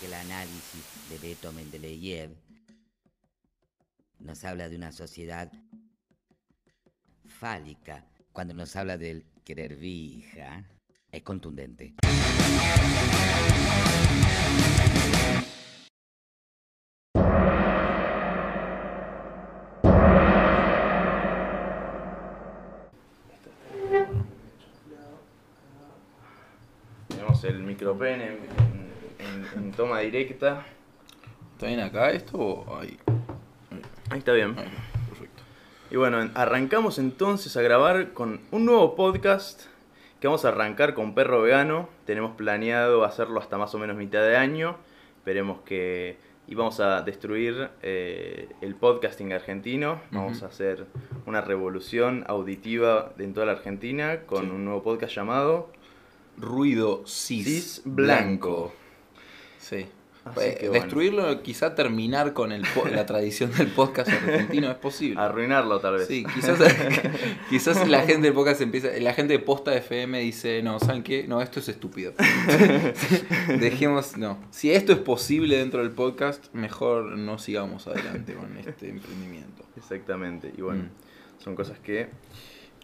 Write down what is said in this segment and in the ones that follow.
que el análisis de Beto Mendeleev nos habla de una sociedad fálica. Cuando nos habla del querer vija, es contundente. Tenemos el micropen en, toma directa. ¿Está bien acá esto o ahí? Ahí está bien. Ahí, perfecto. Y bueno, arrancamos entonces a grabar con un nuevo podcast que vamos a arrancar con Perro Vegano. Tenemos planeado hacerlo hasta más o menos mitad de año. Esperemos que... Y vamos a destruir eh, el podcasting argentino. Vamos a hacer una revolución auditiva en toda la Argentina con Sí. un nuevo podcast llamado Ruido cis, Cis Blanco. Sí. Bueno. Destruirlo, quizá terminar con el po- la tradición del podcast argentino es posible. Arruinarlo tal vez. Sí, quizás, quizás la gente del podcast empieza, la gente de posta FM dice, no, ¿saben qué? No, esto es estúpido. Dejemos, no. Si esto es posible dentro del podcast, mejor no sigamos adelante con este emprendimiento. Exactamente. Y bueno, Mm. son cosas que,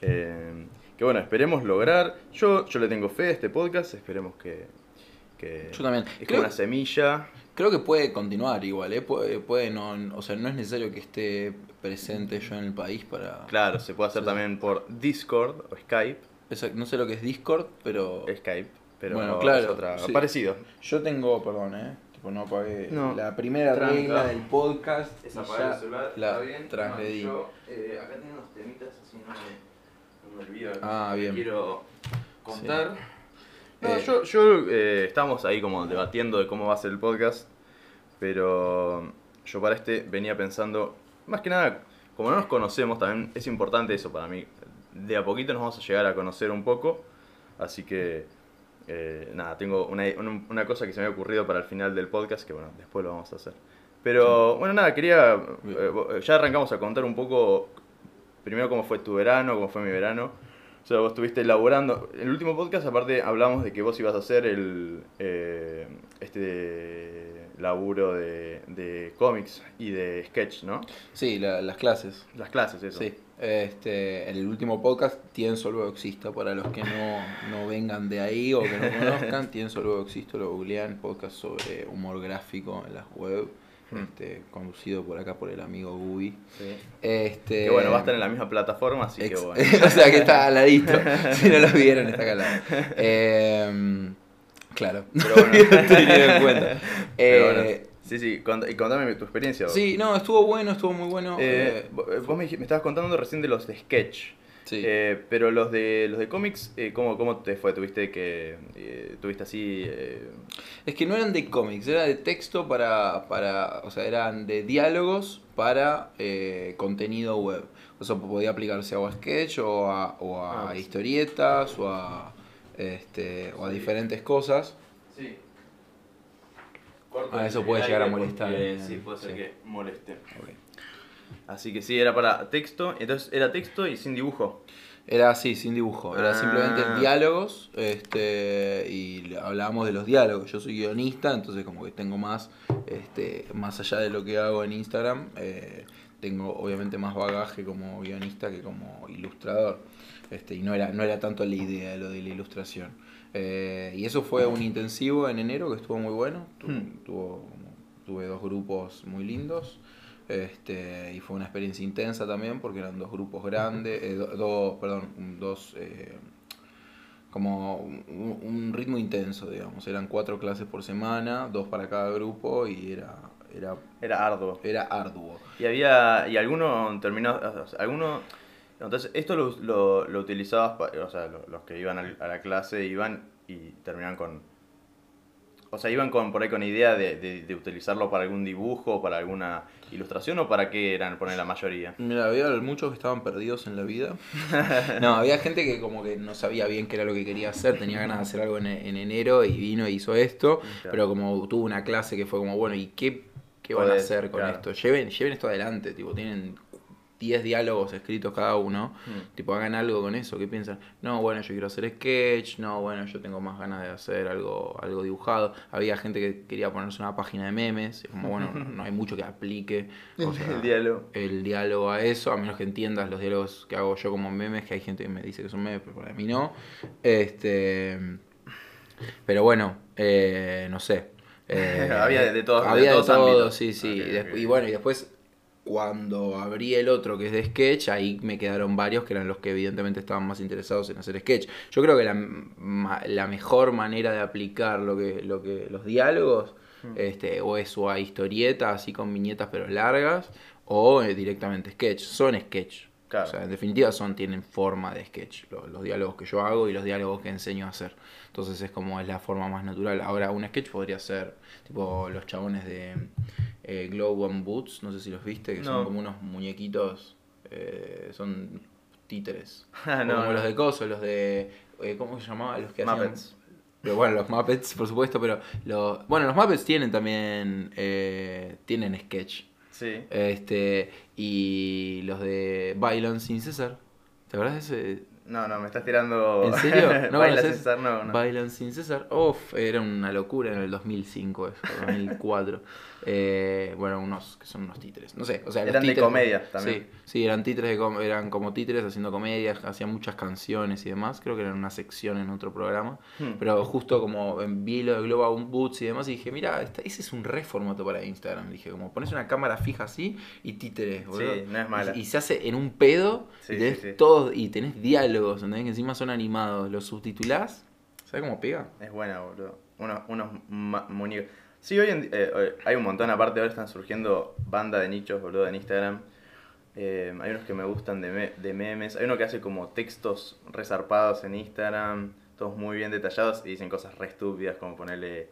eh, que bueno, esperemos lograr. Yo, yo le tengo fe a este podcast, esperemos que, que Yo también. es Creo- como una semilla. Creo que puede continuar igual, ¿eh? Puede, puede no, o sea, no es necesario que esté presente yo en el país para... Claro, se puede hacer Sí. también por Discord o Skype. No sé lo que es Discord, pero... Skype, pero Bueno, no, claro, es otra, sí. parecido. Yo tengo, perdón, ¿eh? Tipo, no apagué No. la primera Tranca. regla del podcast. y ya la bien. transgredí. Yo, eh, acá tengo unos temitas así, no me, no me olvido. Ah, que bien. Quiero contar. No, Eh, yo, yo eh, estamos ahí como debatiendo de cómo va a ser el podcast, pero yo para este venía pensando, más que nada, como no nos conocemos, también es importante eso para mí. De a poquito nos vamos a llegar a conocer un poco, así que eh, nada, tengo una, una- cosa que se me ha ocurrido para el final del podcast, que bueno, después lo vamos a hacer. Pero bueno, nada, quería, eh, ya arrancamos a contar un poco, primero cómo fue tu verano, cómo fue mi verano. O sea, vos estuviste elaborando. En el último podcast, aparte, hablamos de que vos ibas a hacer el eh, este laburo de, de cómics y de sketch, ¿no? Sí, la- las clases. Las clases, eso. Sí. Este, en el último podcast, Tienso luego existo. Para los que no, no vengan de ahí o que no conozcan, Tienso luego existo, lo googlean, podcast sobre humor gráfico en las web. Hmm. Este, conducido por acá por el amigo Gubi. Sí. Este, Que bueno, va a estar en la misma plataforma, así que bueno. o sea que está al ladito. si no lo vieron, está acá al lado. Em, claro. Pero bueno. En cuenta. Pero Eh, sí, sí, y contame tu experiencia. Sí, no, estuvo bueno, estuvo muy bueno. Eh, eh, vo- vos me, me estabas contando recién de los de sketch. Sí. Eh, pero los de los de cómics, eh, ¿cómo, ¿cómo te fue? ¿Tuviste que eh, tuviste así eh, Es que no eran de cómics, era de texto para, para o sea, eran de diálogos para eh, contenido web. O sea, podía aplicarse a sketch o a, o a Ah, sí. historietas o a, este, o a Sí. diferentes cosas. Sí. Ah, eso puede llegar a molestar, eh, sí, puede ser sí. que moleste. Así que sí, era para texto. Entonces era texto y sin dibujo. Era así, sin dibujo. Era Ah. simplemente diálogos este, y hablábamos de los diálogos. Yo soy guionista, entonces como que tengo más, este, más allá de lo que hago en Instagram, eh, tengo obviamente más bagaje como guionista que como ilustrador. Este, y no era, no era tanto la idea de lo de la ilustración. Eh, y eso fue un intensivo en enero que estuvo muy bueno. Tu- Hmm. tuvo, tuve dos grupos muy lindos. Este, y fue una experiencia intensa también porque eran dos grupos grandes, eh, do- dos, perdón, un- dos, eh, como un, un ritmo intenso, digamos. Eran cuatro clases por semana, dos para cada grupo y era, era, Era arduo. era arduo. Y había. Y alguno terminó. alguno. Entonces, esto lo, lo, lo utilizabas. O sea, lo- los que iban a la clase iban y terminaban con. O sea, iban con, por ahí con idea de, de, de utilizarlo para algún dibujo, o para alguna ilustración o para qué eran, poner la mayoría. Mira, había muchos que estaban perdidos en la vida. No, había gente que como que no sabía bien qué era lo que quería hacer, tenía ganas de hacer algo en, en enero y vino e hizo esto, Claro. pero como tuvo una clase que fue como, bueno, ¿y qué, qué van a hacer con claro. esto? Lleven, lleven esto adelante, tipo, tienen 10 diálogos escritos cada uno, Mm. tipo hagan algo con eso, ¿qué piensan? No, bueno, yo quiero hacer sketch, no, bueno, yo tengo más ganas de hacer algo, algo dibujado. Había gente que quería ponerse una página de memes, y como bueno, no, hay mucho que aplique o sea, el diálogo. el diálogo a eso, a menos que entiendas los diálogos que hago yo como memes, que hay gente que me dice que son memes, pero para mí no. Este, pero bueno, eh, no sé. Eh, Había de- de todos- Había de todos sí, sí. Y bueno, y después cuando abrí el otro que es de sketch, ahí me quedaron varios que eran los que evidentemente estaban más interesados en hacer sketch. Yo creo que la, mejor manera de aplicar lo que, lo que los diálogos Mm. este, o es o a historieta, así con viñetas pero largas, o eh, directamente sketch. Son sketch. Claro. O sea, en definitiva son, tienen forma de sketch, lo- los, diálogos que yo hago y los diálogos que enseño a hacer. Entonces es como es la forma más natural. Ahora, un sketch podría ser tipo los chabones de eh, Glow and Boots, no sé si los viste, que No. son como unos muñequitos, eh, son títeres. Ah, no, como no. los de coso, los de... eh, ¿Cómo se llamaba? Los que hacían- Muppets. pero bueno, los Muppets, por supuesto, pero los... Bueno, los Muppets tienen también... eh, tienen sketch. Sí. Este, y los de Bailan sin César. ¿Te acuerdas de ese? No, no, me estás tirando. ¿En serio? ¿No Baila conoces? César, no, no. Bailan sin César. Uf, era una locura en el 2005, eso, 2004. Eh, bueno, unos que son unos títeres. No sé, o sea, Eran de comedia también. Sí, sí, eran títeres, de eran como títeres haciendo comedias, hacían muchas canciones y demás. Creo que eran una sección en otro programa. Hmm. Pero justo como en- vi lo de Global Boots y demás, y dije, mira, ese es un re formato para Instagram. Dije, como pones una cámara fija así y títeres, boludo. Sí, no es mala. Y, y se hace en un pedo Sí, y tenés sí, todos, y tenés diálogos, ¿entendés? Que encima son animados. Los subtitulás, ¿sabes cómo pega? Es buena, boludo. Unos, unos muñecos. Sí, hoy en eh, eh, hay un montón, aparte ahora están surgiendo banda de nichos, boludo, en Instagram. Eh, hay unos que me gustan de, de memes. Hay uno que hace como textos resarpados en Instagram, todos muy bien detallados y dicen cosas re estúpidas como ponerle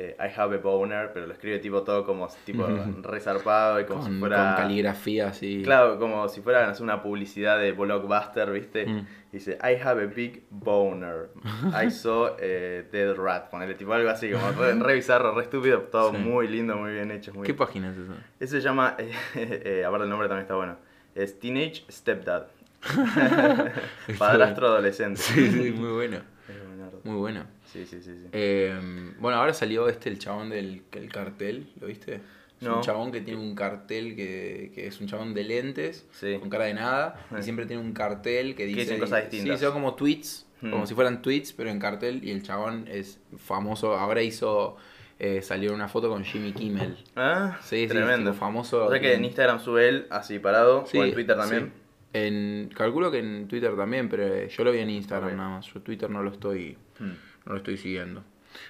eh, I have a boner, pero lo escribe tipo todo como tipo resarpado y como con, si fuera... con caligrafía así. Claro, como si fuera no sé, una publicidad de Blockbuster, ¿viste? Mm. Dice, I have a big boner. I saw a dead rat. Ponele tipo algo así, como re, re bizarro, re estúpido, todo Sí. muy lindo, muy bien hecho. Muy... ¿Qué página es esa? Ese se llama, eh, eh, aparte el nombre también está bueno, es Teenage Stepdad. Padrastro adolescente. Sí, sí, muy bueno. Es. Muy bueno. Sí, sí, sí. sí. Eh, bueno, ahora salió este, el chabón del que el cartel, ¿lo viste? Es No. un chabón que tiene un cartel que, que es un chabón de lentes, Sí. con cara de nada, Sí. y siempre tiene un cartel que dice... dicen cosas distintas. Sí, son como tweets, Hmm. como si fueran tweets, pero en cartel, y el chabón es famoso, ahora hizo... Eh, salió una foto con Jimmy Kimmel. Ah, Sí, sí, tremendo. tipo famoso. O sea que en Instagram sube él así parado, Sí, o en Twitter también. sí. En, calculo que en Twitter también, pero yo lo vi en Instagram nada más. Yo Twitter no lo estoy, Hmm. No lo estoy siguiendo.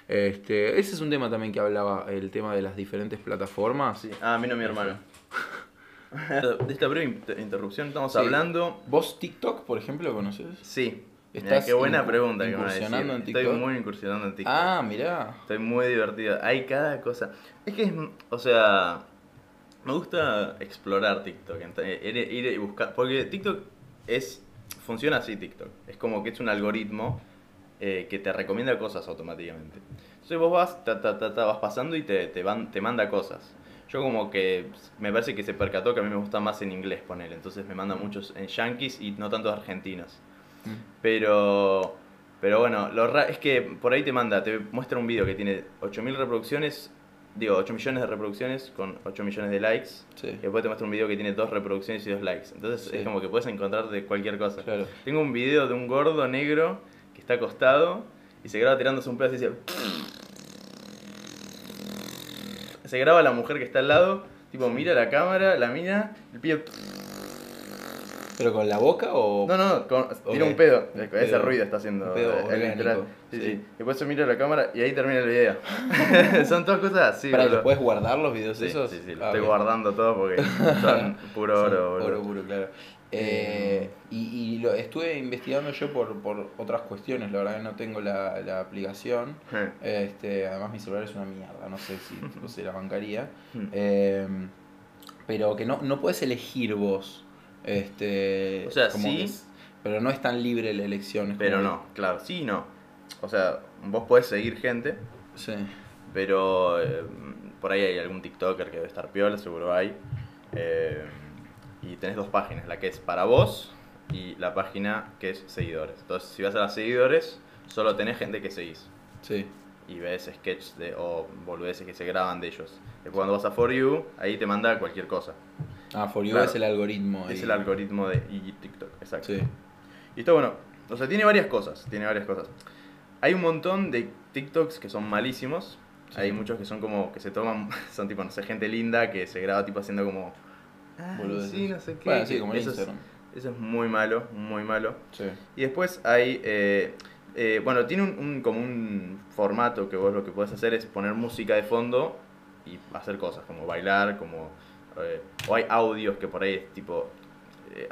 Este, ese es un tema también que hablaba, el tema de las diferentes plataformas. Sí. Ah, vino mi hermano. De esta breve inter- interrupción estamos Sí. hablando. ¿Vos TikTok, por ejemplo, conoces? Sí. Mirá, ¿Estás qué buena pregunta que me vas a incursionando decir. en Estoy TikTok? muy incursionando en TikTok. Ah, mirá. Estoy muy divertido. Hay cada cosa. Es que es, o sea, me gusta explorar TikTok, eh, ir, ir y buscar, porque TikTok es, funciona así TikTok. Es como que es un algoritmo eh, que te recomienda cosas automáticamente. Entonces vos vas, ta, ta, ta, vas pasando y te, te, van, te manda cosas. Yo como que me parece que se percató que a mí me gusta más en inglés poner, entonces me manda muchos en yankees y no tantos argentinos. Mm. Pero, pero bueno, lo ra- es que por ahí te manda, te muestra un video que tiene 8.000 reproducciones, digo, 8 millones de reproducciones con 8 millones de likes. Sí. Y después te muestra un video que tiene 2 reproducciones y 2 likes. Entonces Sí. es como que puedes encontrar de cualquier cosa. Claro. Tengo un video de un gordo negro está acostado y se graba tirándose un pedo y dice... Se graba la mujer que está al lado, tipo mira la cámara, la mira, el pibe... ¿Pero con la boca o...? No, no, con- tira un pedo. Ese pedo. ruido está haciendo. Un pedo el literal. Sí, sí. sí. Después se mira la cámara y ahí termina el video. Son todas cosas así, ¿Para puedes guardar los videos Sí, esos? sí, sí, lo Ah, estoy guardando todo porque son puro oro, Son boludo. Oro puro, claro. Eh, y y lo estuve investigando yo por, por otras cuestiones, la verdad que no tengo la, la aplicación. Eh, Este, además mi celular es una mierda, no sé si no se la bancaría. Eh, pero que no, no puedes elegir vos. Este, O sea, como sí. es- pero no es tan libre la elección. Pero no, claro, sí y no. O sea, vos podés seguir gente, Sí. pero eh, por ahí hay algún TikToker que debe estar piola, seguro hay. Eh, y tenés dos páginas, la que es para vos y la página que es seguidores. Entonces, si vas a las seguidores, solo tenés gente que seguís. Sí. Y ves sketches de, o boludeces que se graban de ellos. Después cuando vas a For You, ahí te manda cualquier cosa. Ah, For You Claro. es el algoritmo. Es el algoritmo de y TikTok, exacto. Sí. Y está bueno. O sea, tiene varias cosas. Tiene varias cosas. Hay un montón de TikToks que son malísimos. Sí. Hay muchos que son como que se toman, son tipo, no sé, gente linda que se graba tipo haciendo como. "Ay, Boludeces. sí, no sé qué. Bueno, sí, como en eso, es, eso es muy malo, muy malo. Sí. Y después hay. eh, eh, bueno, tiene un, un- como un formato que vos lo que podés hacer es poner música de fondo y hacer cosas, como bailar, como. eh, o hay audios que por ahí es tipo. eh,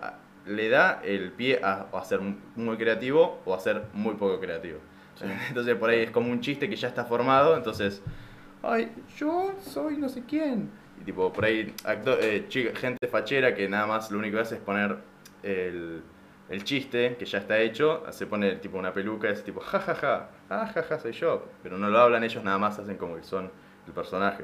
le da el pie a, a ser muy creativo o a ser muy poco creativo. Entonces por ahí es como un chiste que ya está formado, entonces. Ay, yo soy no sé quién. Tipo, por ahí, acto- eh, chica- gente fachera que nada más lo único que hace es poner el, el chiste que ya está hecho, se pone tipo una peluca, es tipo, jajaja, ah, jaja, soy yo. Pero no lo hablan ellos, nada más hacen como que son el personaje.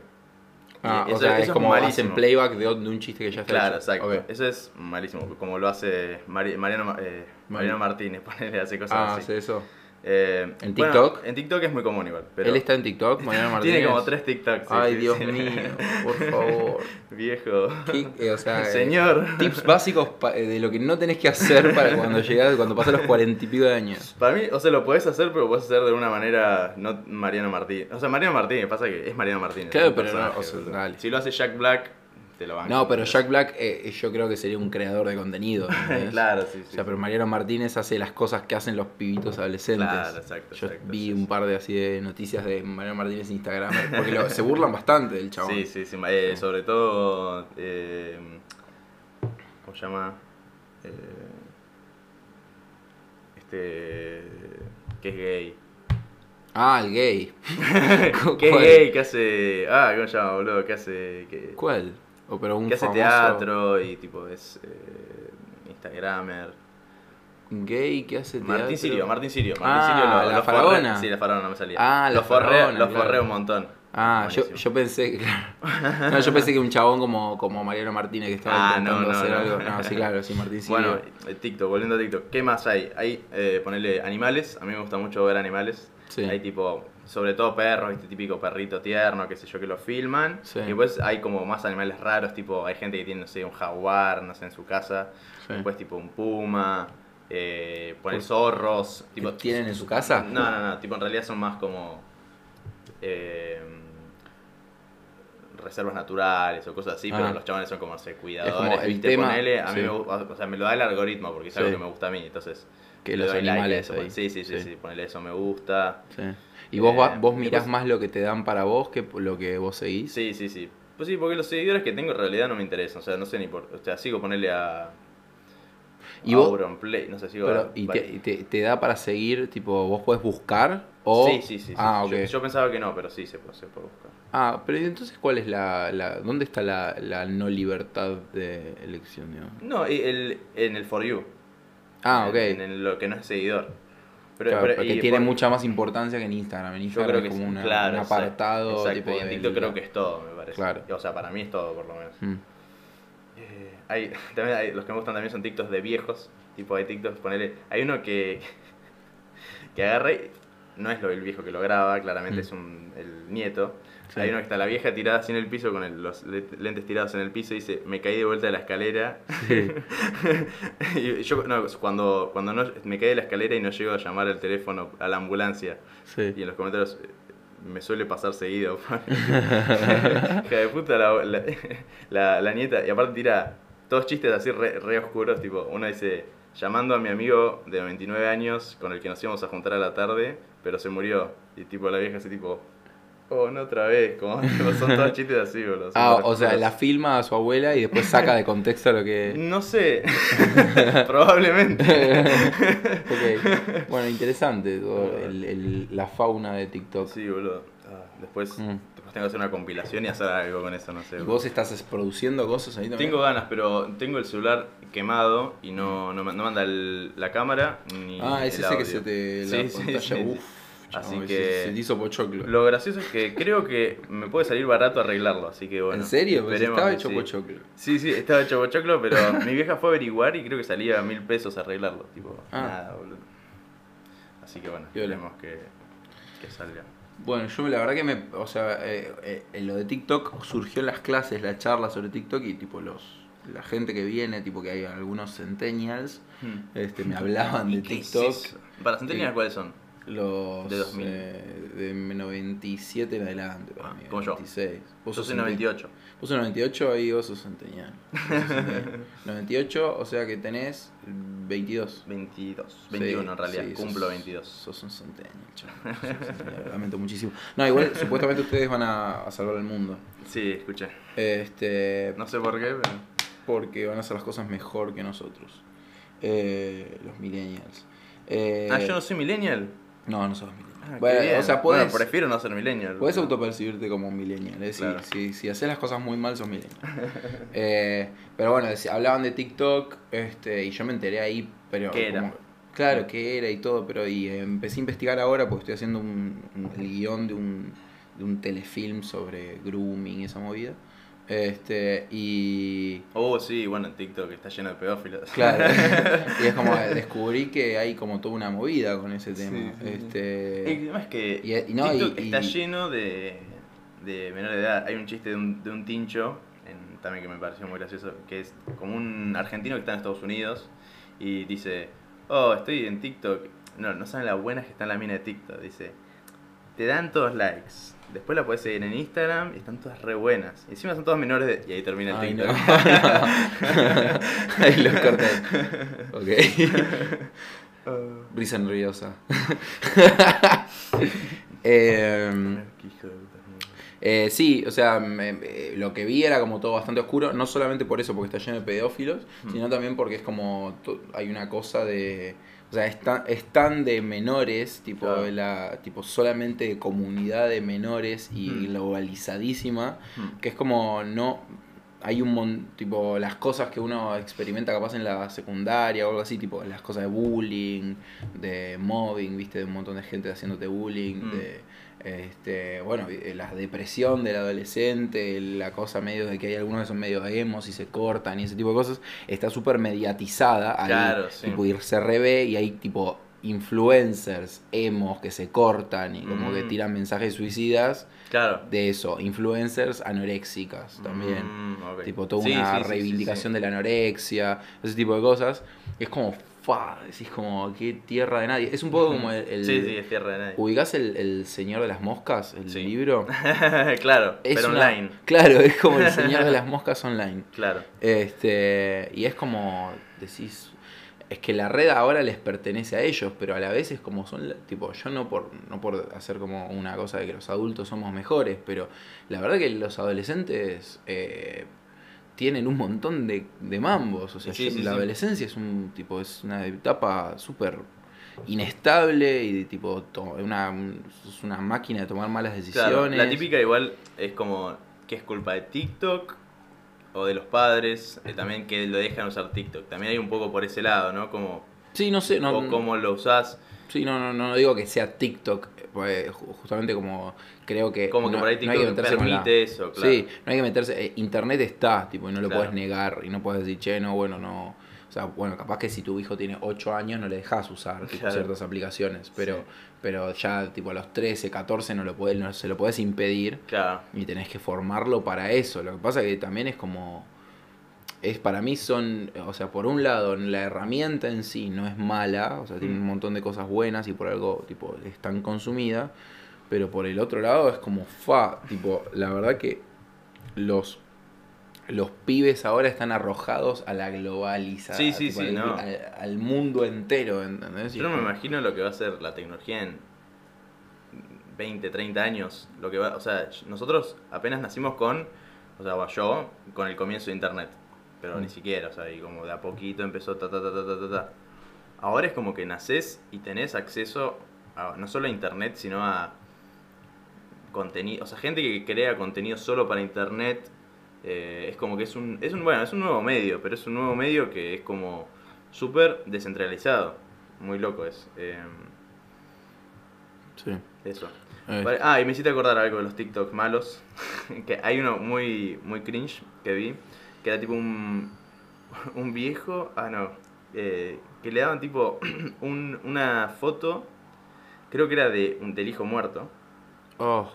Ah, o sea, eso es como hacen malísimo. playback de, de un chiste que ya está Claro, hecho. exacto. Ok. Eso es malísimo, como lo hace Mari- Mariano, Ma- eh, Mariano Martínez, ponele, hace cosas Ah, así. hace eso. Eh, ¿En bueno, TikTok? en TikTok es muy común igual. Pero Él está en TikTok, Mariano Martínez. Tiene como tres TikToks. sí, Ay, sí, Dios sí. mío, por favor. Viejo. ¿Qué- eh, o sea, eh, Señor. Tips básicos de lo que no tenés que hacer para cuando llegas, cuando pasas los cuarenta y pico de años. Para mí, o sea, lo podés hacer, pero lo podés hacer de una manera no Mariano Martínez. O sea, Mariano Martínez, pasa que es Mariano Martínez. Claro, pero no, personaje, o sea, boludo. dale. Si lo hace Jack Black, te lo van No, pero Jack Black eh, yo creo que sería un creador de contenido. claro, sí, sí. O sea, pero Mariano Martínez hace las cosas que hacen los pibitos adolescentes. Claro, exacto, Yo exacto, vi sí, un par de así de noticias de Mariano Martínez en Instagram, porque lo- se burlan bastante del chabón. Sí, sí, sí. eh, sobre todo. eh, ¿Cómo se llama? Eh, este. que es gay. Ah, el gay. que es ¿Cuál? gay, que hace. Ah, ¿cómo se llama, boludo? Que hace. ¿Cuál? O pero un que hace teatro y tipo es. eh, Instagramer. gay que hace teatro. Martín Sirio, Martín Sirio. Martín Ah, Sirio lo, la lo faraona. forré- Sí, la faraona no me salía. Ah, la lo forré, claro. un montón. Ah, yo, yo pensé, claro. No, yo pensé que un chabón como, como Mariano Martínez que estaba Ah, intentando no, no, hacer no. algo. No, sí, claro, sí, Martín Sirio. Bueno, eh, TikTok, volviendo a TikTok. ¿Qué más hay? Hay, eh, ponerle animales. A mí me gusta mucho ver animales. Sí. Hay tipo, sobre todo perros, este típico perrito tierno, qué sé yo, que lo filman. Sí. Y después hay como más animales raros, tipo, hay gente que tiene, no sé, un jaguar, no sé, en su casa. Sí. Después tipo un puma. Eh, poner Pues, zorros. Tipo, tienen en su casa? No, no, no. Tipo, en realidad son más como... eh, reservas naturales o cosas así, Ah. pero los chavales son como, no sé, cuidadores, como ¿viste? tema- Ponele, a mí sí. me, gu- o sea, me lo da el algoritmo porque es algo que me gusta a mí, entonces... Que los like animales ahí. Sí, sí, sí, Sí. sí, ponele eso me gusta. Sí. ¿Y vos, va- Eh, vos mirás más lo que te dan para vos que lo que vos seguís? Sí, sí, sí. Pues sí, porque los seguidores que tengo en realidad no me interesan, o sea, no sé ni por... O sea, sigo ponerle a... ¿Y a vos- Auronplay, no sé, sigo Pero, a- ¿Y vale. te, te- te da para seguir, tipo, vos podés buscar? O... Sí, sí, sí. sí. Ah, yo, yo pensaba que no, pero sí se puede, se puede buscar. Ah, pero ¿y entonces cuál es la, la dónde está la, la no libertad de elección, digamos? No, el, en el For You. Ah, en- ok. En, el- lo que no es seguidor. Pero, Claro, pero- porque y tiene por- mucha más importancia que en Instagram. En Yo Instagram creo es como sí, una- claro, un apartado exacto, tipo y en TikTok creo que es todo, me parece. Claro. O sea, para mí es todo, por lo menos. Mm. Eh, hay, también hay, los que me gustan también son TikToks de viejos. Tipo, hay TikToks, ponele. Hay uno que. que agarra y- No es lo el viejo que lo graba, claramente Mm. es un, el nieto. Sí. Hay uno que está la vieja tirada así en el piso con el- los le- lentes tirados en el piso y dice: Me caí de vuelta de la escalera. Sí. y yo, no, cuando, cuando no, me caí de la escalera y no llego a llamar al teléfono a la ambulancia. Sí. Y en los comentarios eh, me suele pasar seguido. Hija de puta la, la, la- la nieta. Y aparte tira todos chistes así re, re oscuros. Tipo, uno dice, llamando a mi amigo de 29 años con el que nos íbamos a juntar a la tarde, pero se murió. Y tipo la vieja así tipo, oh, no otra vez. Como, son todos chistes así, boludo. Ah, o sea, la filma a su abuela y después saca de contexto lo que... No sé, probablemente. Ok. Bueno, interesante todo el- el- la fauna de TikTok. Sí, boludo. Ah, después, Mm. Tengo que hacer una compilación y hacer algo con eso, no sé. ¿Y vos estás produciendo cosas ahí también? Tengo ganas, pero tengo el celular quemado y no, no, ma- no manda el- la cámara ni Ah, es el ese que audio. se te... La Sí, pantalla, sí, sí. uf, Así que- Se, te hizo pochoclo. Lo gracioso es que creo que me puede salir barato arreglarlo, así que bueno. ¿En serio? Pues estaba que hecho pochoclo. Sí, sí, estaba hecho pochoclo, pero mi vieja fue a averiguar y creo que salía mil pesos arreglarlo. Tipo, Ah. nada, boludo. Así que bueno, esperemos que, que salga. Bueno, yo la verdad que me. O sea, eh, eh, en lo de TikTok surgió en las clases, la charla sobre TikTok y tipo los. La gente que viene, tipo que hay algunos centennials, este, me hablaban de Hmm. ¿Qué es TikTok. Para centennials. ¿cuáles son? Los De 2000. eh, de 97 en adelante, para Ah, mí, como yo. 96. Vos Yo soy centen- 98. Sos 98 ahí vos sos centenial. Vos sos centenial. 98, o sea que tenés 22. 22. 21 en realidad, sí, cumplo sos- 22. Sos un chaval. Centennial, Lamento muchísimo. No, igual supuestamente ustedes van a, a salvar el mundo. Sí, escuché. Este, No sé por qué, pero. porque van a hacer las cosas mejor que nosotros. Eh, los millennials. Eh, Ah, yo no soy millennial. No, no sos millennial. Ah, bueno, o sea, puedes, Bueno, prefiero no ser millennial. puedes autopercibirte como un millennial. Decir, Claro. si, si haces las cosas muy mal, sos millennial. Eh, pero bueno, hablaban de TikTok este, y yo me enteré ahí, pero... ¿Qué era? como- claro, qué era y todo, pero y eh, empecé a investigar ahora porque estoy haciendo un, un- el guion de un, de un telefilm sobre grooming y esa movida. Este, y... Oh, sí, bueno, en TikTok está lleno de pedófilos. Claro, y es como descubrí que hay como toda una movida con ese tema. Sí, sí, sí. este, Y además que Y- y no, TikTok y- está y- lleno de, de menores de edad. Hay un chiste de un, de un tincho, en- también que me pareció muy gracioso, que es como un argentino que está en Estados Unidos y dice, oh, estoy en TikTok. No, no saben las buenas que está en la mina de TikTok. Dice, te dan todos likes. Después la puedes seguir en Instagram y están todas re buenas. Y encima son todas menores de... Y ahí termina el Ay, no. Ahí lo corté. Ok. Brisa nerviosa. Puta. eh, sí, o sea, me- me- lo que vi era como todo bastante oscuro, no solamente por eso, porque está lleno de pedófilos, Mm. sino también porque es como, hay una cosa de, o sea, están, están de menores, tipo, Claro. la, tipo solamente de comunidad de menores y Mm. globalizadísima, que es como no hay un mon, tipo las cosas que uno experimenta capaz en la secundaria o algo así tipo las cosas de bullying de mobbing viste de un montón de gente haciéndote bullying Mm. de este bueno eh, la depresión del adolescente la cosa medio de que hay algunos que son medio emos y se cortan y ese tipo de cosas está súper mediatizada ahí, Claro, sí. tipo y se revé y hay tipo influencers emos que se cortan y como que Mm. tiran mensajes suicidas Claro. de eso, influencers anoréxicas también. Mm. Tipo, toda Sí, una sí, reivindicación de la anorexia, ese tipo de cosas. Es como, fa, decís como, qué tierra de nadie. Es un poco como el... el- Sí, sí, es tierra de nadie. ¿Ubicás el, el Señor de las Moscas, el Sí. libro? claro, Es pero una- online. Claro, es como el Señor de las Moscas online. Claro. Este, y es como, decís, es que la red ahora les pertenece a ellos, pero a la vez es como son, tipo, yo no por, no por hacer como una cosa de que los adultos somos mejores, pero la verdad que los adolescentes eh, tienen un montón de, de mambos, o sea, Sí, yo- sí, la sí. adolescencia es un tipo, es una etapa súper inestable y de tipo, to- una, un- es una máquina de tomar malas decisiones. Claro, la típica igual es como que es culpa de TikTok o de los padres, eh, también que lo dejan usar TikTok. También hay un poco por ese lado, ¿no? Como, Sí, no sé, no, o cómo lo usás. Sí, no, no, no digo que sea TikTok, pues, ju- justamente como creo que Como que no, por ahí no hay que meterse con la- permite eso, claro. Sí, no hay que meterse, eh, internet está, tipo, y no lo Claro. puedes negar, y no puedes decir, che, no, bueno, no, o sea, bueno, capaz que si tu hijo tiene 8 años no le dejas usar tipo, Claro. ciertas aplicaciones, pero, Sí. pero ya, tipo, a los 13, 14 no, lo puedes, no se lo puedes impedir, Claro. y tenés que formarlo para eso, lo que pasa que también es como... Es para mí son, o sea, por un lado, la herramienta en sí no es mala, o sea, tiene Mm. un montón de cosas buenas y por algo, tipo, es tan consumida, pero por el otro lado es como fa, tipo, la verdad que los los pibes ahora están arrojados a la globalización, Sí, sí, sí, al, no. al- al mundo entero, ¿entendés? Yo no me imagino lo que va a ser la tecnología en 20, 30 años. Lo que va, o sea, nosotros apenas nacimos con, o sea, yo, con el comienzo de internet. Pero Mm. ni siquiera, o sea, y como de a poquito empezó ta ta ta ta ta ta. Ahora es como que nacés y tenés acceso a, no solo a internet, sino a contenido, o sea, gente que crea contenido solo para internet. eh, es como que es un, es un, bueno, es un nuevo medio, pero es un nuevo medio que es como súper descentralizado. Muy loco es. eh, Sí. Eso. Eh. Vale, Ah, y me hiciste acordar algo de los TikTok malos. que hay uno muy, muy cringe que vi. Que era tipo un, un viejo. Ah, no. eh, que le daban tipo un- una foto. Creo que era de, un- del hijo muerto. Oh,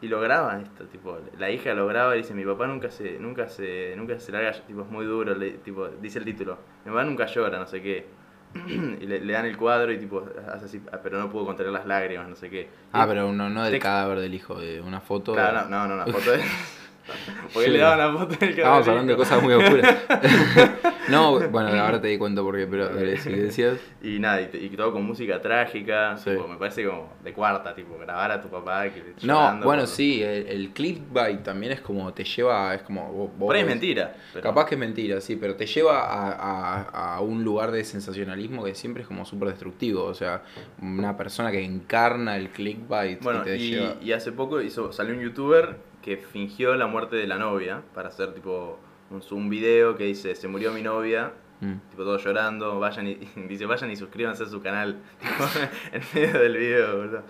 Y lo graban esto, tipo, la hija lo graba y dice, mi papá nunca se, nunca se, nunca se larga, tipo, es muy duro, le- tipo, dice el título, mi papá nunca llora, no sé qué. y le, le dan el cuadro y tipo, hace así, "Ah, pero no puedo contener las lágrimas, no sé qué. Ah, pero no, no del cadáver del hijo, de una foto. Claro, no, no, no, una foto de... Porque Sí. le daban la foto del Estábamos hablando de cosas muy oscuras. no, bueno, ahora te di cuenta porque, pero si decías. Y nada, y, te- y todo con música trágica, Sí. tipo, me parece como de cuarta, tipo, grabar a tu papá que No, bueno, por- sí, el, el clickbait también es como te lleva, es como. vos- vos Por ahí es mentira. pero- Capaz que es mentira, sí, pero te lleva a, a- a un lugar de sensacionalismo que siempre es como súper destructivo. O sea, una persona que encarna el clickbait Bueno, y te y, lleva. y hace poco hizo, salió un youtuber que fingió la muerte de la novia para hacer tipo un, un video que dice se murió mi novia, Mm. tipo todos llorando, vayan y dice vayan y suscríbanse a su canal en medio del video, boludo.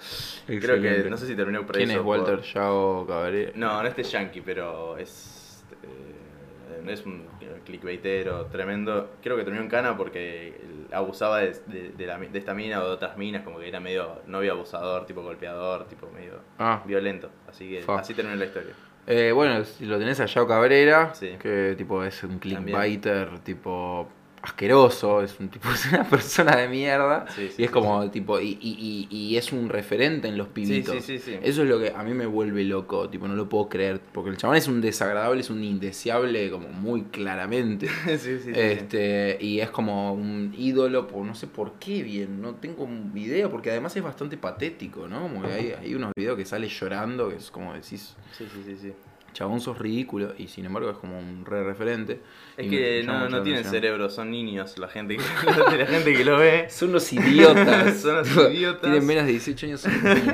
Creo que no sé si terminó preso. ¿Quién es por- Walter Yao Cabrera? No, no este yankee, pero es eh, es un clickbaitero tremendo. Creo que terminó en cana porque abusaba de, de- de la de esta mina o de otras minas, como que era medio novio abusador, tipo golpeador, tipo medio Ah. violento. Así que así terminó la historia. Eh, bueno, si lo tenés a Yao Cabrera, Sí. que tipo es un clickbaiter, tipo asqueroso, es un tipo, es una persona de mierda. Sí, sí, y es sí, como tipo, y, y, y, y es un referente en los pibitos. Eso es lo que a mí me vuelve loco, tipo, no lo puedo creer. Porque el chabón es un desagradable, es un indeseable, como muy claramente. este, y es como un ídolo, por no sé por qué bien, no tengo un video, porque además es bastante patético, ¿no? Como que hay, hay unos videos que sale llorando, que es como decís, Sí, sí, sí, sí. Chabón sos ridículo, y sin embargo es como un re referente. Es que no, tienen cerebro, son niños la gente que, la gente que lo ve. Son los idiotas. Son los idiotas. Tienen menos de 18 años, son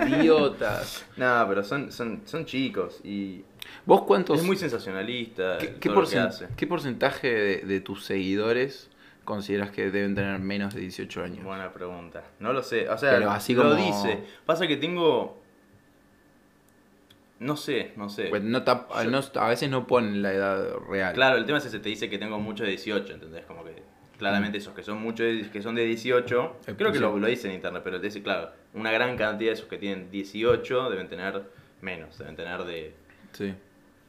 idiotas. No, pero son, son, son chicos y ¿Vos cuántos... es muy sensacionalista ¿Qué, qué que hace. qué porcentaje de, de tus seguidores consideras que deben tener menos de 18 años? Buena pregunta. No lo sé. O sea, Pero así lo como- dice. Pasa que tengo. No sé, no sé. Pues no tap- Yo- no- a veces no ponen la edad real. Claro, el tema es ese, te dice que tengo mucho de 18, ¿entendés? Como que claramente esos que son mucho de- que son de 18, Eh, creo que lo, lo dice en internet, pero te dice, claro, una gran cantidad de esos que tienen 18 deben tener menos, deben tener de Sí,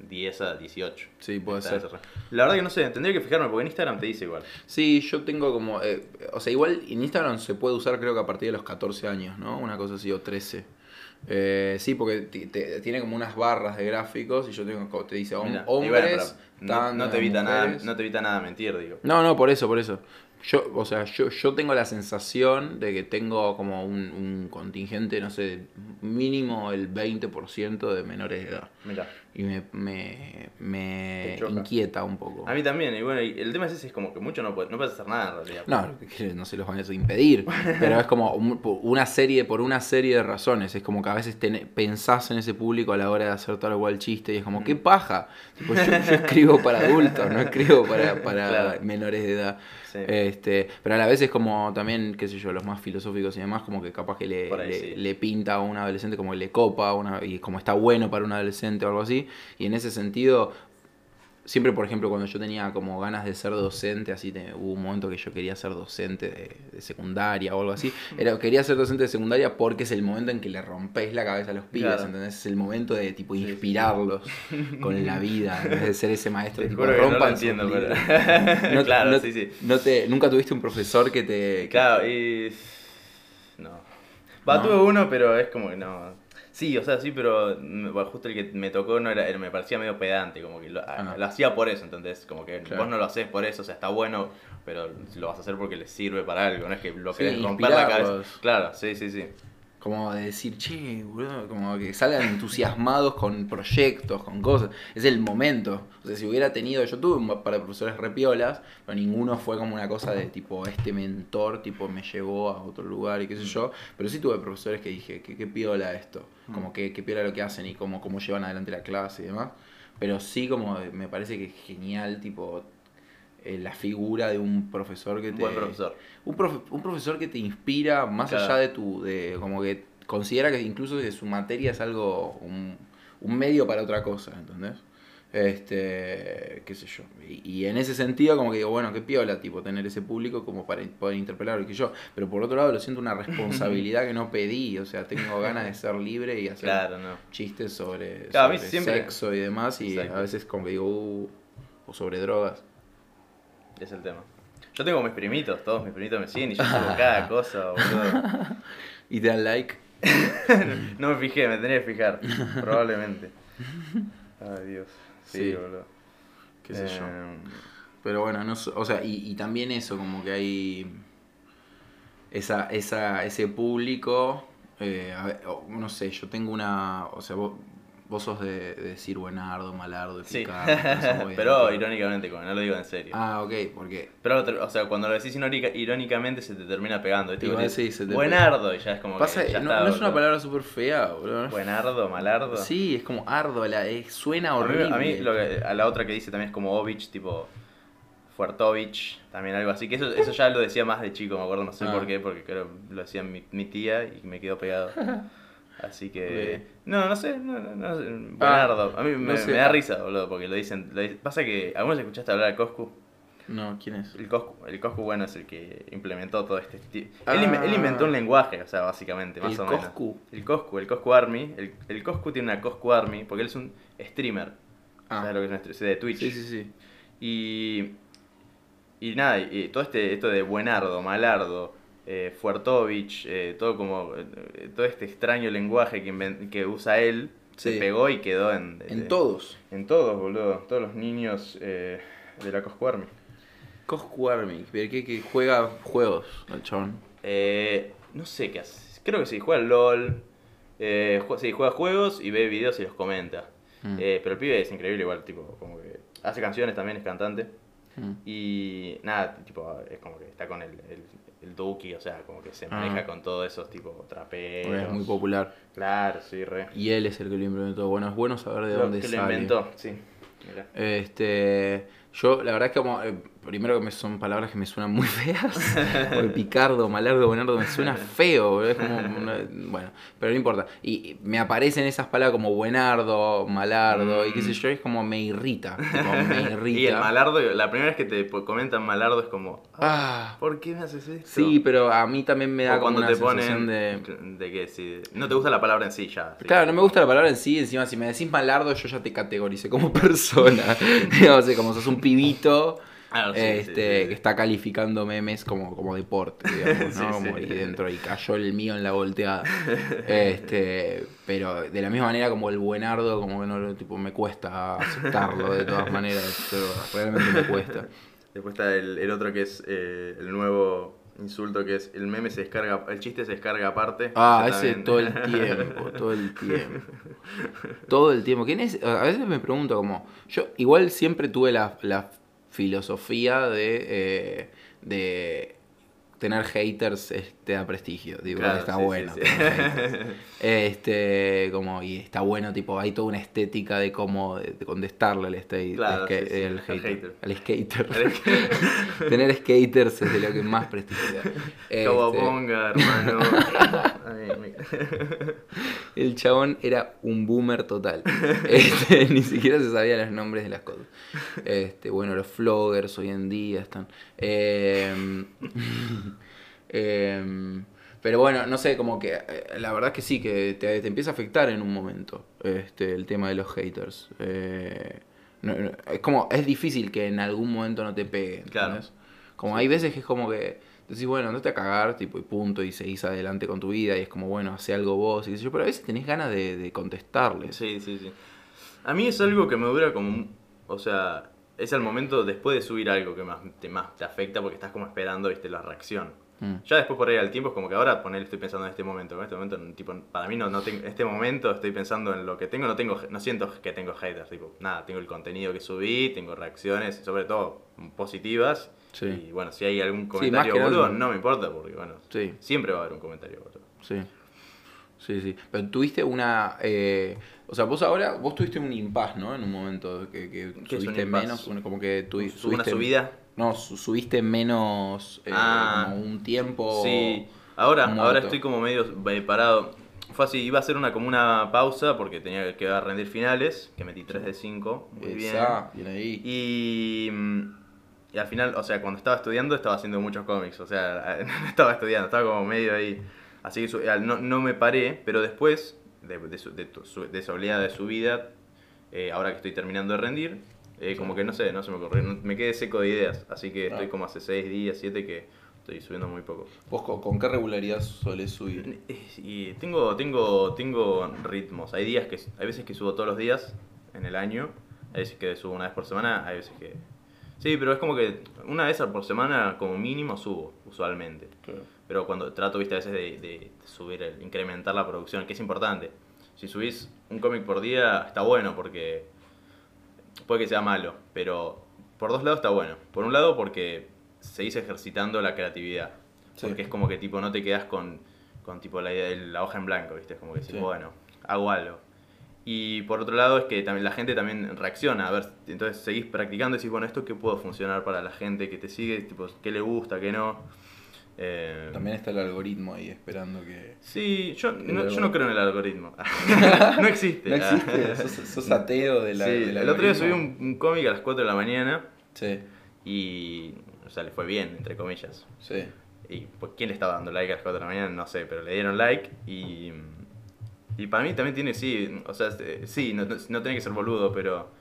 10 a 18. sí, puede ser. La verdad que no sé, tendría que fijarme porque en Instagram te dice igual. Sí, yo tengo como... eh, o sea, igual en Instagram se puede usar creo que a partir de los 14 años, ¿no? Una cosa así, o 13. Eh, sí, porque te- tiene como unas barras de gráficos y yo tengo, te dice y hombres... bueno, no, te evita nada, no te evita nada mentir, digo. No, no, por eso, por eso. Yo, o sea, yo, yo tengo la sensación de que tengo como un, un contingente, no sé, mínimo el 20% de menores de edad. Mira. Y me, me, me inquieta un poco. A mí también, y bueno, y el tema es ese, es como que mucho no puedes, no puedes hacer nada en realidad. No, que no se los van a impedir, pero es como una serie, por una serie de razones. Es como que a veces ten- pensás en ese público a la hora de hacer tal o cual chiste y es como, qué paja. Tipo, yo, yo escribo para adultos, no escribo para, para Claro. menores de edad. Sí. Este, pero a la vez es como también, qué sé yo, los más filosóficos y demás, como que capaz que le, ahí le, sí. le pinta a un adolescente como que le copa una, y como está bueno para un adolescente o algo así. Y en ese sentido, siempre por ejemplo cuando yo tenía como ganas de ser docente, así te- hubo un momento que yo quería ser docente de, de secundaria o algo así. Era, quería ser docente de secundaria porque es el momento en que le rompes la cabeza a los pibes, Claro. ¿entendés? Es el momento de tipo sí. inspirarlos con la vida, en vez de ser ese maestro Te tipo que no lo rompan entiendo, pero... libros". No- claro, no- sí, sí. no te, ¿Nunca tuviste un profesor que te... que- Claro, y... No. Va, ¿No? tuve uno, pero es como que no... Sí, o sea, sí, pero mm, bueno, justo el que me tocó no era, me parecía medio pedante, como que lo, Ah. lo hacía por eso, ¿entendés? Como que Claro. vos no lo haces por eso, o sea, está bueno, pero lo vas a hacer porque le sirve para algo, no es que lo Sí, querés romper la cabeza. Claro, sí, sí, sí. Como de decir, che, boludo, como que salgan entusiasmados con proyectos, con cosas. Es el momento. O sea, si hubiera tenido, yo tuve un par de profesores repiolas, pero ninguno fue como una cosa de tipo, este mentor, tipo, me llevó a otro lugar y qué sé yo. Pero sí tuve profesores que dije, qué, qué piola esto. Como que qué piola lo que hacen y cómo, cómo llevan adelante la clase y demás. Pero sí como me parece que es genial, tipo, eh, la figura de un profesor que Un te... buen profesor. Un, profe- un profesor que te inspira más Claro. allá de tu. de como que considera que incluso su materia es algo, un, un medio para otra cosa, ¿entendés? Este, qué sé yo. Y, y en ese sentido, como que digo, bueno, qué piola, tipo, tener ese público como para poder interpelar y que yo. Pero por otro lado, lo siento una responsabilidad que no pedí. O sea, tengo ganas de ser libre y hacer Claro, no. chistes sobre, Claro, a mí sobre siempre- sexo y demás. Y Exacto. a veces, como que digo, uh, o sobre drogas. Es el tema. Yo tengo mis primitos, todos mis primitos me siguen y yo subo cada cosa, boludo. Y te dan like. No me fijé, me tenía que fijar, probablemente. Ay, Dios. Sí, Sí. boludo. Qué sé yo. Eh, Pero bueno, no o sea, y, y también eso, como que hay esa, esa, ese público, eh, a ver, o, no sé, yo tengo una, o sea, vos, de, de decir buenardo, malardo, Sí, pero irónicamente, como no lo digo en serio. Ah, ok, porque Pero, te- o sea, cuando lo decís irónica- irónicamente se te termina pegando. ¿viste? Igual Como sí, se te Buenardo, y ya es como pasa, que ya no, está, no es una palabra súper fea, boludo. Buenardo, malardo. Sí, es como ardo, la, eh, suena A mí, horrible. a mí lo que- a la otra que dice también es como Ovich, tipo Fuertovich, también algo así. Que eso, eso ya lo decía más de chico, me acuerdo, no sé Ah. por qué, porque creo lo decía mi, mi tía y me quedó pegado. Así que. No, no sé, no, no, no sé, Buenardo. A mí me, no sé. me da risa, boludo, porque lo dicen. lo dicen- Pasa que. ¿Algunos escuchaste hablar de Coscu? No, ¿quién es? El Coscu, el Coscu, bueno, es el que implementó todo este estilo. Ah. Él, él inventó un lenguaje, o sea, básicamente, más ¿El o menos. Coscu? El Coscu, el Coscu Army. El, el Coscu tiene una Coscu Army, porque él es un streamer. Ah. ¿Sabes lo que es un streamer? De Twitch. Sí, sí, sí. Y, y nada, y todo este, esto de Buenardo, Malardo, eh, Fuertovich, eh, todo como, eh, todo este extraño lenguaje que, que usa él, Sí. se pegó y quedó en... En de- todos. En todos, boludo, todos los niños de la Army, pero que, que juega juegos, el chabón. Eh, no sé qué hace, creo que sí, juega LOL, eh, ju- sí, juega juegos y ve videos y los comenta. Mm. Pero el pibe es increíble igual, tipo, como que hace canciones también, es cantante. Mm. Y nada, tipo, es como que está con el, el, el Duki, o sea, como que se Ah. maneja con todos esos tipo traperos. Es muy popular. Claro, sí, re. Y él es el que lo implementó. Bueno, es bueno saber de Lo dónde que sale. lo inventó, sí. Mirá. Este, yo, la verdad es que como, eh, primero que me son palabras que me suenan muy feas. Porque picardo, malardo, buenardo me suena feo. Es como, una- bueno, pero no importa. Y me aparecen esas palabras como buenardo, malardo y qué sé yo, es como me irrita. tipo, me irrita. Y el malardo, la primera vez que te comentan malardo es como, Ah, ¿por qué me haces esto? sí, pero a mí también me da o como cuando una te ponen de... de que si no te gusta la palabra en sí ya. Claro, no me gusta la palabra en sí, encima si me decís malardo yo ya te categoricé como persona. Digamos, como sos un pibito Ah, sí, este, sí, sí, sí. que está calificando memes como, como deporte, digamos, ¿no? Sí, Como sí. ahí dentro y cayó el mío en la volteada. Este, pero de la misma manera como el buenardo, como que no lo- tipo, me cuesta aceptarlo de todas maneras, pero realmente me cuesta. Después está el, el otro que es eh, el nuevo insulto que es el meme se descarga, el chiste se descarga aparte. Ah, Ese ese también. todo el tiempo, todo el tiempo. Todo el tiempo. ¿Quién es? A veces me pregunto como, yo igual siempre tuve la, la filosofía de, eh, de tener haters te da prestigio, Claro, está sí, bueno. sí. Este, como, y está bueno, tipo, hay toda una estética de cómo de, contestarle al state, Claro, el hater. al skater. Tener skaters es de lo que más prestigio da. Este, Cowabunga, hermano. El chabón era un boomer total. Este, ni siquiera se sabía los nombres de las cosas. Este, bueno, los floggers hoy en día están. em, em, pero bueno, no sé, como que eh, la verdad es que sí, que te, te empieza a afectar en un momento este, el tema de los haters. Eh, no- no, es como, es difícil que en algún momento no te pegue. Claro. Como hay veces que es como que decís, bueno, andate a cagar, tipo, y punto, y seguís adelante con tu vida, y es como, bueno, hace algo vos, y qué sé yo, pero a veces tenés ganas de, de contestarles. Sí, sí, sí. A mí es algo que me dura como... O sea, es el momento después de subir algo que más te, más te afecta porque estás como esperando, viste, la reacción. Mm. Ya después por ahí al tiempo es como que ahora poner estoy pensando en este momento. En este momento, tipo, para mí no, no tengo, en este momento estoy pensando en lo que tengo, no tengo, no siento que tengo haters, tipo, nada, tengo el contenido que subí, tengo reacciones, sobre todo positivas. Sí. Y bueno, si hay algún comentario nada- boludo, no me importa porque bueno, Sí. siempre va a haber un comentario boludo. Sí. Sí, sí. Pero tuviste una. eh, o sea, vos ahora. Vos tuviste un impas, ¿no? En un momento que, que ¿Qué es un subiste menos. Como que tuvi- Subo una subiste- subida. No, su- subiste menos. eh, Ah. como un tiempo. Sí, ahora, muerto. ahora estoy como medio eh, parado. fue así, iba a hacer una como una pausa porque tenía que rendir finales, que metí 3 de 5, muy bien. Esa, bien ahí. Y, mm, y al final, o sea, cuando estaba estudiando estaba haciendo muchos cómics, o sea, no estaba estudiando, estaba como medio ahí. Así que no, no me paré, pero después de, de, su- de de esa oleada de subida, eh, ahora que estoy terminando de rendir, eh, como que no sé, no se me ocurrió, me quedé seco de ideas, así que estoy Ah. como hace 6 días, 7 que estoy subiendo muy poco. ¿Vos con, con qué regularidad solés subir? Y tengo, tengo, tengo ritmos. Hay días que hay veces que subo todos los días en el año, hay veces que subo una vez por semana, hay veces que. Sí, pero es como que una vez por semana como mínimo subo, usualmente. Pero cuando trato, viste, a veces de, de subir, el- incrementar la producción, que es importante. Si subís un cómic por día, está bueno porque puede que sea malo, pero por dos lados está bueno. Por un lado porque seguís ejercitando la creatividad. Sí. Porque es como que tipo no te quedas con, con tipo la, la hoja en blanco, ¿viste? Es como que decís, Sí. bueno, hago algo. Y por otro lado es que también la gente también reacciona, a ver, entonces seguís practicando y decís, bueno, esto qué puedo funcionar para la gente que te sigue, tipo, qué le gusta, qué no. Eh, También está el algoritmo ahí esperando que... Sí, yo no, yo no creo en el algoritmo. no existe. No existe, sos, sos ateo de la... Sí, del el otro día subí un cómic a las 4 de la mañana Sí, y, o sea, le fue bien, entre comillas. sí. Y pues, ¿quién le estaba dando like a las 4 de la mañana? No sé, pero le dieron like y. Y para mí también tiene, sí, o sea, este, sí, no, no- no tiene que ser boludo, pero.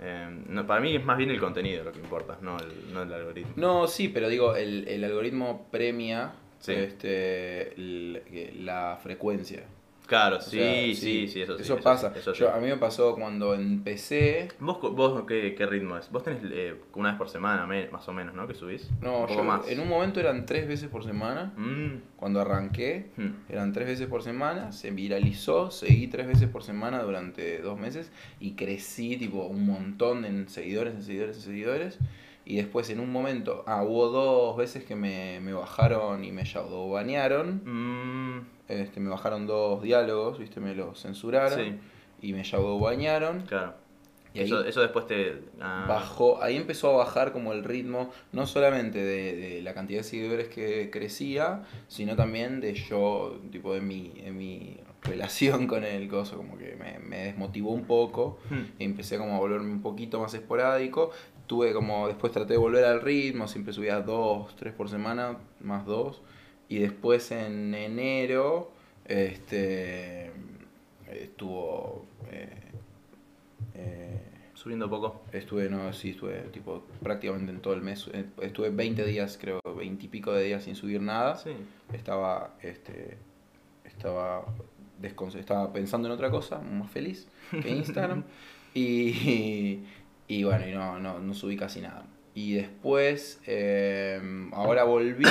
Eh, no, para mí es más bien el contenido lo que importa, no el, no el algoritmo. No, sí, pero digo, el, el algoritmo premia Sí. este, el- la frecuencia. Claro, sí, sea, sí, sí, eso sí. Eso pasa. sí, eso sí. Yo, a mí me pasó cuando empecé. ¿Vos, vos qué, qué ritmo es? Vos tenés eh, una vez por semana, más o menos, ¿no? Que subís. No, un poco yo más. en un momento eran tres veces por semana. Mm, Cuando arranqué, mm. eran tres veces por semana. Se viralizó, seguí tres veces por semana durante dos meses. Y crecí, tipo, un montón en seguidores, en seguidores, en seguidores. Y después en un momento, ah, hubo dos veces que me, me bajaron y me banearon. Mm, Este, me bajaron dos diálogos, viste, me los censuraron. sí, Y me banearon. claro. Y ahí eso, eso después te. ah, bajó, ahí empezó a bajar como el ritmo, no solamente de, de la cantidad de seguidores que crecía, sino también de yo, tipo de mi, de mi relación con el coso, como que me, me desmotivó un poco, hmm. y empecé como a volverme un poquito más esporádico, tuve como, después traté de volver al ritmo, siempre subía dos, tres por semana, más dos, y después en enero, este, estuvo... eh, eh, Subiendo poco. Estuve, no, sí, estuve tipo prácticamente en todo el mes. eh, Estuve 20 días, creo, 20 y pico de días sin subir nada. Sí. Estaba, este, estaba, estaba pensando en otra cosa, más feliz que Instagram. y, y bueno, y no, no, no subí casi nada. Y después, eh, ahora volví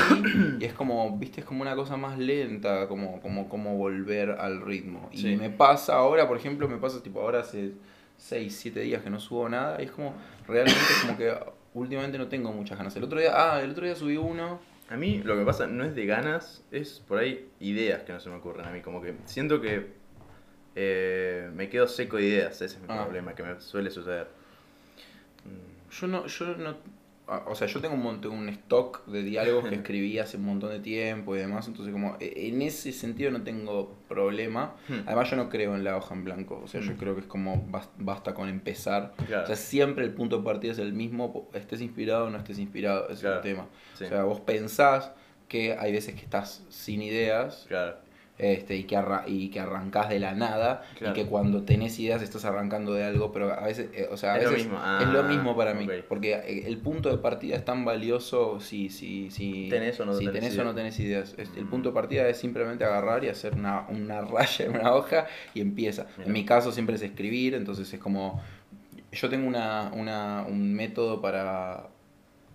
y es como, viste, es como una cosa más lenta, como, como, como volver al ritmo. Y Sí. me pasa ahora, por ejemplo, me pasa tipo ahora hace 6, 7 días que no subo nada y es como, realmente es como que últimamente no tengo muchas ganas. El otro día, ah, el otro día subí uno. A mí lo que pasa no es de ganas, es por ahí ideas que no se me ocurren a mí. Como que siento que eh, me quedo seco de ideas, ese es mi Ah. problema, que me suele suceder. Yo no, yo no, ah, o sea, yo tengo un montón, un stock de diálogos que escribí hace un montón de tiempo y demás, entonces como eh, en ese sentido no tengo problema. Hmm. Además yo no creo en la hoja en blanco, o sea, yo Hmm. creo que es como bas- basta con empezar. Claro. O sea, siempre el punto de partida es el mismo, estés inspirado o no estés inspirado, es Claro. el tema. Sí. O sea, vos pensás que hay veces que estás sin ideas Claro. Este, y, que arra- y que arrancás de la nada Claro. y que cuando tenés ideas estás arrancando de algo, pero a veces, eh, o sea, a Es lo veces mismo. es lo Ah, mismo para mí, porque eh, el punto de partida es tan valioso si, si, si Tenés o no si tenés tenés o no tenés ideas. Es- El Mm. punto de partida es simplemente agarrar y hacer una, una raya en una hoja y empieza. Mira. En mi caso siempre es escribir, entonces es como, yo tengo una, una, un método para...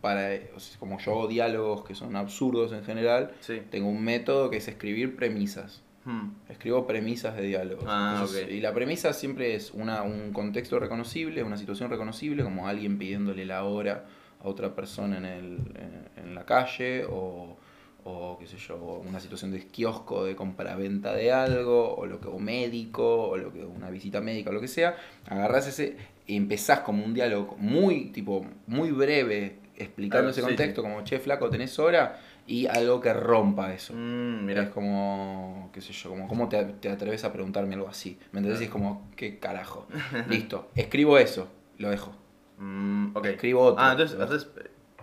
Para, o sea, como yo hago diálogos que son absurdos en general, Sí. tengo un método que es escribir premisas. Hmm. Escribo premisas de diálogos. Ah, Entonces. Y la premisa siempre es una, un contexto reconocible, una situación reconocible, como alguien pidiéndole la hora a otra persona en, el, en, en la calle, o, o qué sé yo, una situación de kiosco de compra-venta de algo, o lo que o médico, o lo que una visita médica, o lo que sea. Agarrás ese y empezás como un diálogo muy, tipo, muy breve, explicando Ah, ese sí, contexto, como che, flaco, tenés hora, y algo que rompa eso. Mm, Es mira. como, qué sé yo, como, ¿cómo te, te atreves a preguntarme algo así? ¿Me entendés? Y es como, ¿qué carajo? Listo, escribo eso, lo dejo. Mm, ok. Escribo otro. Ah, entonces haces.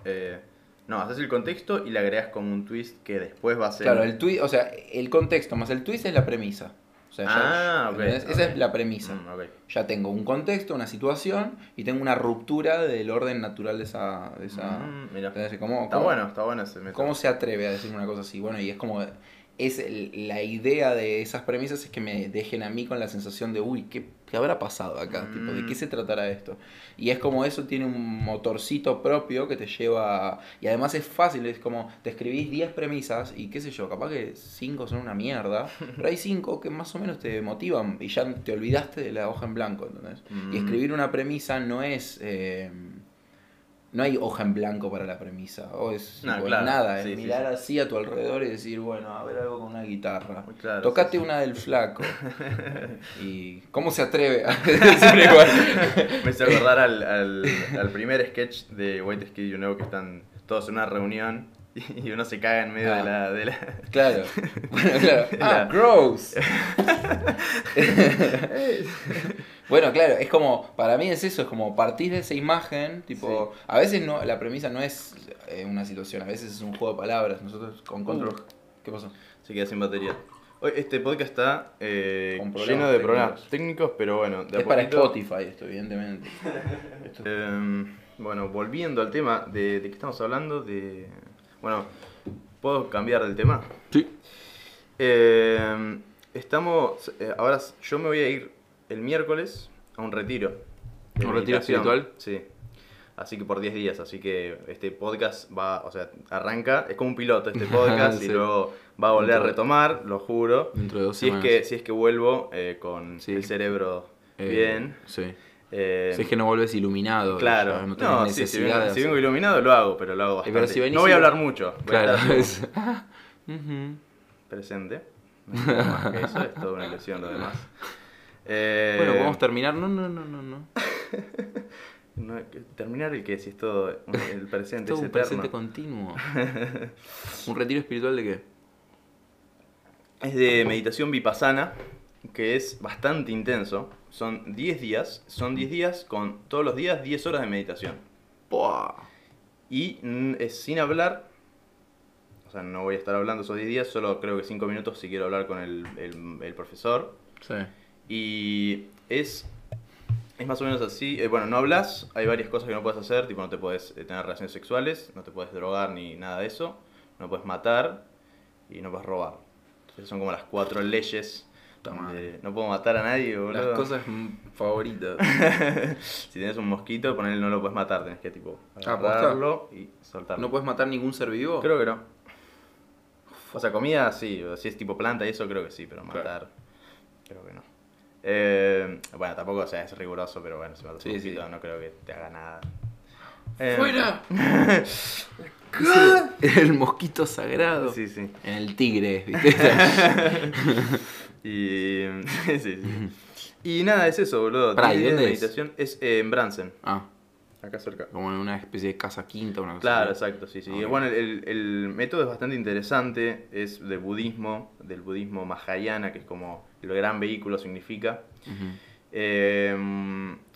eh, no, haces el contexto y le agregas como un twist que después va a ser. Claro, el tweet, o sea, el contexto más el twist es la premisa. O sea, ya- Ah, ok, ¿entendés? Esa es la premisa. Mm. Ya tengo un contexto, una situación y tengo una ruptura del orden natural de esa... De esa Mm, mira. ¿Cómo- Está cómo- bueno, está bueno ese método. ¿Cómo se atreve a decir una cosa así? Bueno, y es como. Es el- la idea de esas premisas es que me dejen a mí con la sensación de, uy, ¿qué, qué habrá pasado acá? Tipo, ¿De qué Mm. se tratará esto? Y es como eso tiene un motorcito propio que te lleva. a- Y además es fácil, es como te escribís 10 premisas y qué sé yo, capaz que 5 son una mierda, pero hay 5 que más o menos te motivan y ya te olvidaste de la hoja en blanco, ¿entendés? Mm. Y escribir una premisa no es. eh, no hay hoja en blanco para la premisa, o es No, claro, nada, es sí, mirar sí. así a tu alrededor y decir, bueno, a ver algo con una guitarra. Claro, Tocate una del flaco. y ¿cómo se atreve a decir igual? Me hizo acordar al, al, al primer sketch de White Skid You Know que están todos en una reunión y uno se caga en medio Ah. de la. De la... Claro. Bueno, claro. Ah, gross. bueno, claro, es como, para mí es eso, es como partir de esa imagen, tipo, a veces no, la premisa no es eh, una situación, a veces es un juego de palabras. Nosotros con Control, ¿qué pasó? Se queda sin batería. Hoy este podcast está eh, lleno de técnicos. problemas técnicos, pero bueno, de es para Spotify esto, evidentemente. Esto- Em, bueno, volviendo al tema de, de qué estamos hablando, de... Bueno, ¿puedo cambiar del tema? Sí. Eh, estamos. eh, ahora s- yo me voy a ir el miércoles a un retiro. de ¿Un retiro meditación. espiritual? Sí. Así que por 10 días. Así que este podcast va. O sea, arranca. Es como un piloto este podcast y Sí. luego va a volver a retomar, lo juro. Dentro de dos Si es, semanas. que, si es que vuelvo eh, con Sí. el cerebro Eh, bien. Sí. Eh, si es que no vuelves iluminado. Claro, ya no, tenés sí, si vengo, si vengo iluminado lo hago, pero lo hago pero bastante. si venís no voy a hablar mucho, voy Claro, presente. No tengo más que eso, es toda una ilusión lo demás. Eh, Bueno, podemos terminar. No, no, no, no. no. no, terminar el que si es todo el presente es es un presente continuo. ¿Un retiro espiritual de qué? Es de meditación vipassana, que es bastante intenso. Son 10 días, son 10 días con todos los días 10 horas de meditación. Buah. Y es sin hablar. O sea, no voy a estar hablando esos 10 días, solo creo que 5 minutos si quiero hablar con el, el- el profesor. Sí. Y es, es más o menos así. eh, bueno, no hablas, hay varias cosas que no puedes hacer, tipo no te puedes eh, tener relaciones sexuales, no te puedes drogar ni nada de eso, no puedes matar y no puedes robar. Entonces son como las cuatro leyes. Donde no puedo matar a nadie, boludo. Las cosas mm, favoritas. si tienes un mosquito, ponele no lo puedes matar, tenés que tipo Ah, agarrarlo y soltarlo. ¿No puedes matar ningún ser vivo? Creo que no. O sea, comida sí, si es tipo planta y eso creo que sí, pero Claro. matar creo que no. Eh, bueno, tampoco o sea, es riguroso, pero bueno, si matas un Sí, mosquito sí. no creo que te haga nada. Eh, ¡Fuera! el mosquito sagrado. Sí, sí. En el tigre, ¿viste? Y, sí, sí. y nada, es eso, boludo. Pará, ¿y Diez días dónde de es? meditación es eh, en Bransen, ah, acá cerca. como en una especie de casa quinta, una cosa Claro, así. exacto, sí, sí. Ah, ok. Bueno, el, el método es bastante interesante, es de budismo, del budismo mahayana, que es como el gran vehículo significa. Ujú. Eh,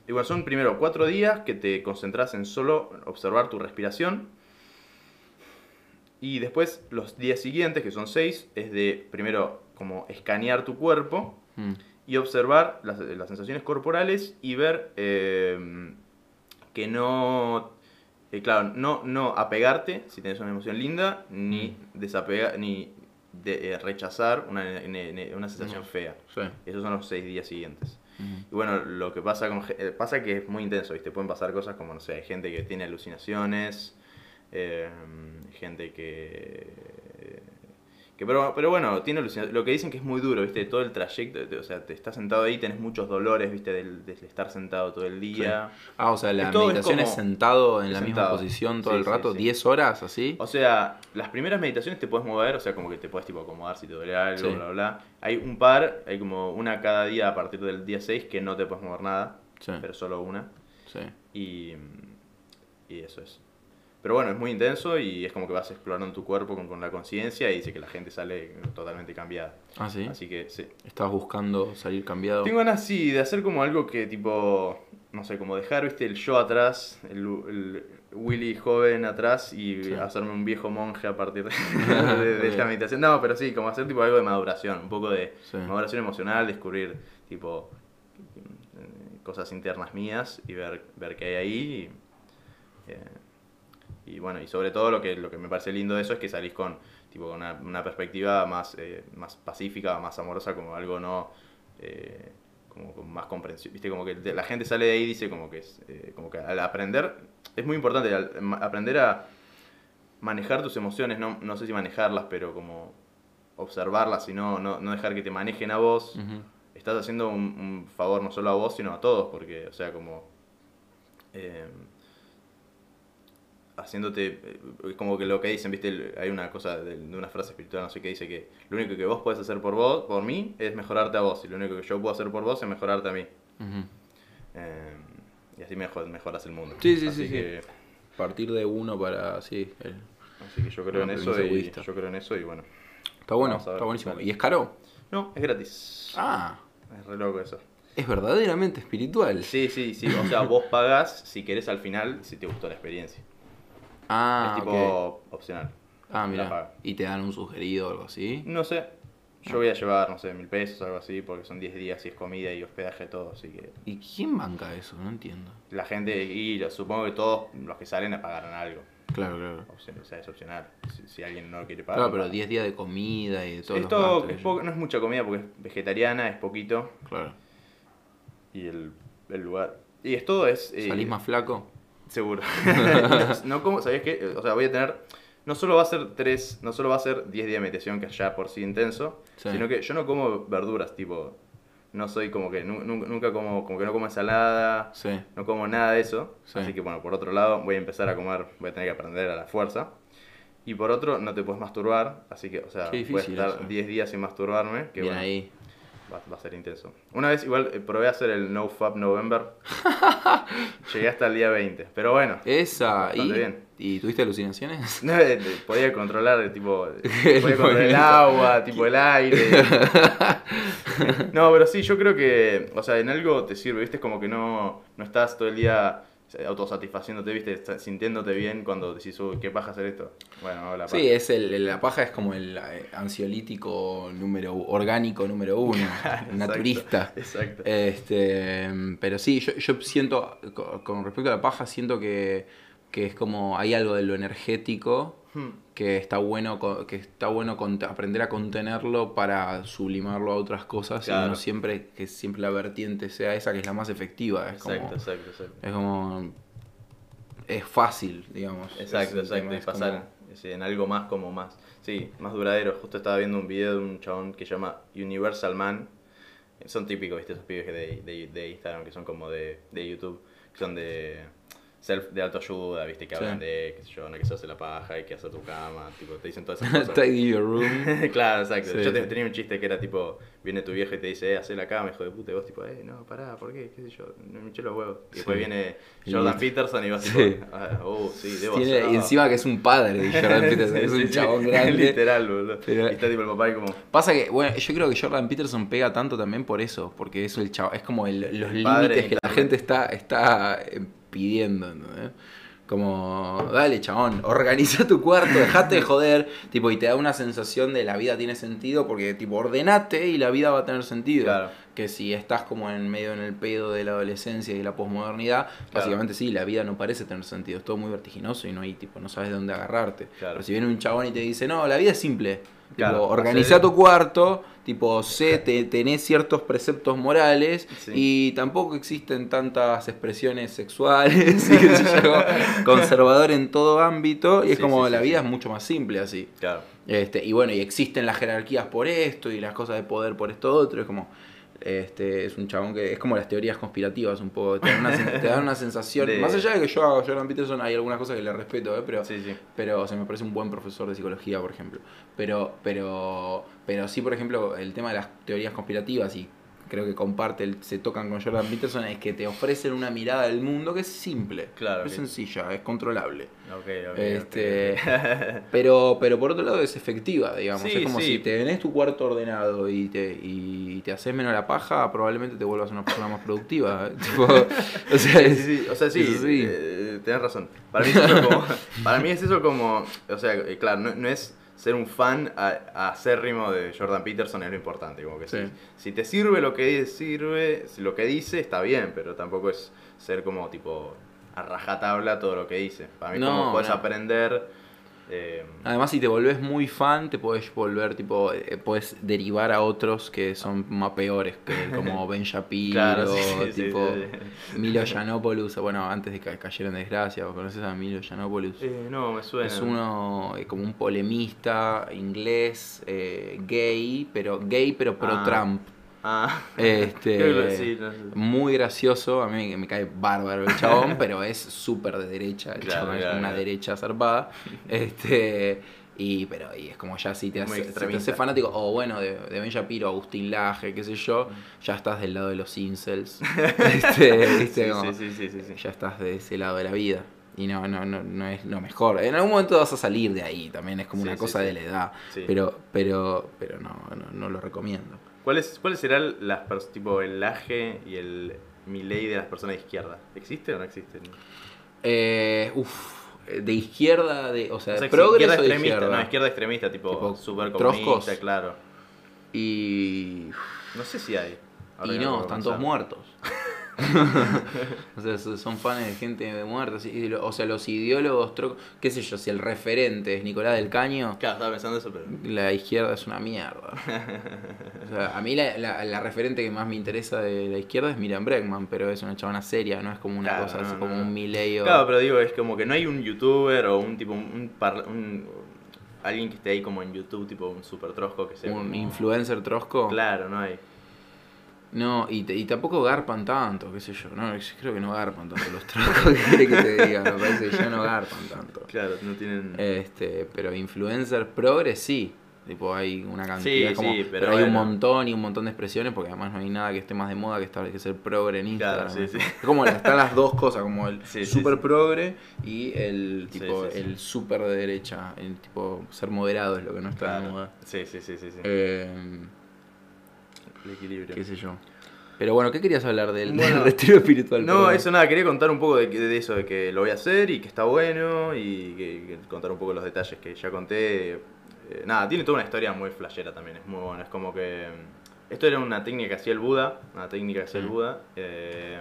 y bueno, son primero cuatro días que te concentras en solo observar tu respiración. Y después los días siguientes, que son seis, es de primero como escanear tu cuerpo Mm. y observar las, las sensaciones corporales y ver eh, que no, eh, claro, no, no apegarte si tienes una emoción linda, ni desapegar, ni de- eh, rechazar una, una sensación fea. Sí. Esos son los seis días siguientes. Ujú. Y bueno, lo que pasa con eh, pasa que es muy intenso, ¿viste? Pueden pasar cosas como, no sé, hay gente que tiene alucinaciones, eh, gente que... que pero, pero bueno, tiene. Lo que dicen que es muy duro, ¿viste? Todo el trayecto, te- o sea, te estás sentado ahí, tenés muchos dolores, ¿viste? Del, de estar sentado todo el día. Ah, o sea, la es meditación es, como- sentado en la misma posición todo Sí, el rato, sí. 10 horas así. O sea, las primeras meditaciones te puedes mover, o sea, como que te puedes tipo acomodar si te duele algo, bla, bla, bla. Hay un par, hay como una cada día a partir del día 6 que no te puedes mover nada, pero solo una. sí. Y, y eso es. Pero bueno, es muy intenso y es como que vas explorando tu cuerpo con, con la conciencia y dice que la gente sale totalmente cambiada. Ah, sí. Así que sí. ¿Estabas buscando salir cambiado? Tengo ganas, sí, de hacer como algo que tipo, no sé, como dejar, viste, el yo atrás, el, el Willy joven atrás y Sí. hacerme un viejo monje a partir de, de- de esta meditación. No, pero sí, como hacer tipo algo de maduración, un poco de Sí. maduración emocional, descubrir tipo eh, cosas internas mías y ver, ver qué hay ahí. Y, eh, y bueno, y sobre todo lo que, lo que me parece lindo de eso es que salís con, tipo, una, una perspectiva más, eh, más pacífica, más amorosa, como algo no... eh, como con más comprensión, viste, como que la gente sale de ahí y dice como que, es, eh, como que al aprender, es muy importante al- aprender a manejar tus emociones, no, no sé si manejarlas, pero como observarlas y no, no, no dejar que te manejen a vos, estás haciendo un, un favor no solo a vos, sino a todos, porque, o sea, como... eh, haciéndote, eh, como que lo que dicen, viste, hay una cosa de, de una frase espiritual, no sé qué, dice que lo único que vos podés hacer por vos, por mí, es mejorarte a vos, y lo único que yo puedo hacer por vos es mejorarte a mí. Eh, y así mejor, mejoras el mundo. Sí, sí, así sí, sí. que, Partir de uno para. Sí. el- Así que yo creo en eso y yo creo en eso y bueno. Está bueno, está buenísimo. ¿Y es caro? No, es gratis. Ah, Es re loco eso. es verdaderamente espiritual. Sí, sí, sí. O sea, vos pagás si querés al final, si te gustó la experiencia. Ah, es tipo opcional. Ah, mira. Y te dan un sugerido o algo así. No sé. Yo voy a llevar, no sé, mil pesos o algo así, porque son 10 días y es comida y hospedaje, todo. Así que ¿Y quién banca eso? No entiendo. la gente, y yo supongo que todos los que salen pagarán algo. Claro, claro. O sea, es opcional. Si, si alguien no lo quiere pagar. Claro, pero paga. 10 días de comida y de todo. Esto es poco- no es mucha comida porque es vegetariana, es poquito. Claro. Y el, el lugar. Y es todo, es. eh, ¿Salís más flaco? Seguro. no, como, ¿sabías qué? O sea, voy a tener. No solo va a ser tres, no solo va a ser 10 días de meditación, que es ya por sí intenso, Sí. sino que yo no como verduras, tipo. No soy como que. nu- nu- Nunca como. Como que no como ensalada. Sí. No como nada de eso. Sí. Así que bueno, por otro lado, voy a empezar a comer. Voy a tener que aprender a la fuerza. Y por otro, no te puedes masturbar. Así que, o sea, voy a estar eso. 10 días sin masturbarme. Que Bien bueno, ahí. Va, va a ser intenso. Una vez igual eh, probé a hacer el No Fab November. Llegué hasta el día 20. Pero bueno, Esa. ¿Y, bien. ¿Y tuviste alucinaciones? no, eh, podía controlar eh, tipo. podía controlar el agua, tipo el aire. No, pero sí, yo creo que. O sea, en algo te sirve, ¿viste? Es como que no, no estás todo el día autosatisfaciéndote, ¿viste? Sintiéndote bien cuando decís, uy, qué paja hacer esto. Bueno, la paja. Sí, es el, la paja es como el eh, ansiolítico número orgánico número uno, el naturista. Exacto. Este, pero sí, yo, yo siento, co- con respecto a la paja, siento que, que es como, hay algo de lo energético Hmm. que está bueno, que está bueno aprender a contenerlo para sublimarlo a otras cosas y Claro. no siempre que siempre la vertiente sea esa que es la más efectiva. Es como, Exacto, exacto, exacto. es como, es fácil, digamos. Exacto, exacto. Y pasar como- en algo más como más. Sí, más duradero. Justo estaba viendo un video de un chabón que se llama Universal Man. Son típicos, ¿viste? Esos pibes de, de Instagram que son como de, de YouTube. Que son de self de autoayuda, ¿viste? Que Sí. hablan de, qué sé yo, no que se hace la paja, hay que hacer tu cama. Tipo, te dicen todas esas cosas. Tidy your room. claro, exacto. Sí, Yo te- tenía un chiste que era tipo, viene tu viejo y te dice, eh, hacé la cama, hijo de puta, y vos tipo, eh, no, pará, ¿por qué? ¿Qué sé yo? No me hinché los huevos. Y después viene Jordan. Peterson y vas tipo, ah, oh, sí, debo Tiene- hacer. y encima que es un padre Jordan Peterson, es un chabón grande. Literal, boludo. Pero- Y está tipo el papá y como, Pasa que, bueno, yo creo que Jordan Peterson pega tanto también por eso, porque es el chavo, es como el- los límites que la gente está, está eh, pidiendo, ¿entendés? Como, dale, chabón, organiza tu cuarto, dejate de joder, tipo, y te da una sensación de la vida tiene sentido, porque, tipo, ordenate y la vida va a tener sentido. Claro. Que si estás como en medio en el pedo de la adolescencia y la posmodernidad, básicamente sí, la vida no parece tener sentido, es todo muy vertiginoso y no hay, tipo, no sabes de dónde agarrarte. Claro. Pero si viene un chabón y te dice, no, la vida es simple, tipo, organiza tu cuarto, tipo, sé, te, tenés ciertos preceptos morales Sí. y tampoco existen tantas expresiones sexuales, y conservador en todo ámbito, y es como sí, la vida es mucho más simple así. claro. Este, y bueno, y existen las jerarquías por esto y las cosas de poder por esto otro, es como... Este, es un chabón que es como las teorías conspirativas un poco, te dan una, sen- te dan una sensación, De- más allá de que yo a Jordan Peterson hay algunas cosas que le respeto, ¿eh? pero Sí, sí. pero o sea, me parece un buen profesor de psicología, por ejemplo. Pero, pero, pero sí, por ejemplo, el tema de las teorías conspirativas y creo que comparte, el- se tocan con Jordan Peterson, es que te ofrecen una mirada del mundo que es simple, Claro, es sencilla, es controlable. Ok, ok. Este. Pero, pero por otro lado es efectiva, digamos. Sí, es como sí. si te tenés tu cuarto ordenado y te, y te haces menos la paja, probablemente te vuelvas una persona más productiva. tipo, o sea, Sí, sí, sí, o sea, sí, así. eh, tenés razón. Para mí es eso como, para mí es eso como, o sea, eh, claro, no, no es ser un fan a, acérrimo de Jordan Peterson es lo importante, como que Sí. si, si te sirve lo que dice, sirve, si lo que dice está bien, pero tampoco es ser como tipo a rajatabla todo lo que dice. Para mí No, como puedes no. aprender eh, Además, si te volvés muy fan, te podés volver, tipo, eh, podés derivar a otros que son más peores, que como Ben Shapiro, Claro, sí, sí, sí, tipo sí, Milo Yiannopoulos, bueno, antes de que cayera en desgracia, ¿vos ¿conoces a Milo Yiannopoulos? eh, no, me suena. Es uno eh, como un polemista inglés, eh, gay, pero gay pero pro Ah. Ah, Este, sí, no sé. muy gracioso, a mí me cae bárbaro el chabón, pero es súper de derecha, el Claro, chabón es una claro. derecha zarpada. Este, y pero y es como ya si te si haces fanático, o bueno, de, de Ben Shapiro, Agustín Laje, qué sé yo, ya estás del lado de los incels. Este, sí. ya estás de ese lado de la vida. Y no, no, no, no es lo mejor. En algún momento vas a salir de ahí, también es como Sí, una sí, cosa sí. de la edad. Pero, pero, pero no, no, no lo recomiendo. ¿Cuáles, ¿Cuáles serán las tipo el laje y el miley de las personas de izquierda? ¿Existe o no existen? Eh, uf, de izquierda, de, o sea, O sea, progreso izquierda de izquierda. no, izquierda extremista, tipo, Tipo, super troscos. comunista, claro. Y, No sé si hay. ahora y no, están todos muertos. o sea, so- son fans de gente muerta. y O sea, los ideólogos, qué sé yo, si el referente es Nicolás del Caño, Claro, estaba pensando eso, pero. la izquierda es una mierda. O sea, a mí la, la- la referente que más me interesa de la izquierda es Miriam Bregman, pero es una chabona seria, no es como una Claro, cosa, no, no, como no. un Milei o... Claro, pero digo, es como que no hay un youtuber o un tipo, un, parla- un- alguien que esté ahí como en YouTube, tipo un super trosco que sea. un como- influencer trosco. Claro, no hay. No, y, te- y tampoco garpan tanto, qué sé yo. No, creo que no garpan tanto los troscos. ¿Qué quiere que te diga? Me parece que ya no garpan tanto. Claro, no tienen. Este, pero influencer progres sí. Tipo, hay una cantidad. Sí, como- sí, pero, pero hay un montón y un montón de expresiones porque además no hay nada que esté más de moda que, estar, que ser progre en Claro, Instagram. sí, Es sí. como están las dos cosas, como el super sí. progre y el tipo sí, sí. el super de derecha. El tipo ser moderado es lo que no está de Claro. moda. Sí, sí, sí, sí. sí. Eh, El equilibrio. qué sé yo. Pero bueno, ¿qué querías hablar del, Bueno, del retiro espiritual? No, Perdón. eso nada, quería contar un poco de, de eso, de que lo voy a hacer y que está bueno y que, que contar un poco los detalles que ya conté. Eh, nada, tiene toda una historia muy flashera también, es muy bueno. Es como que. mm, Esto era una técnica que hacía el Buda, una técnica que hacía el Mm. Buda, eh,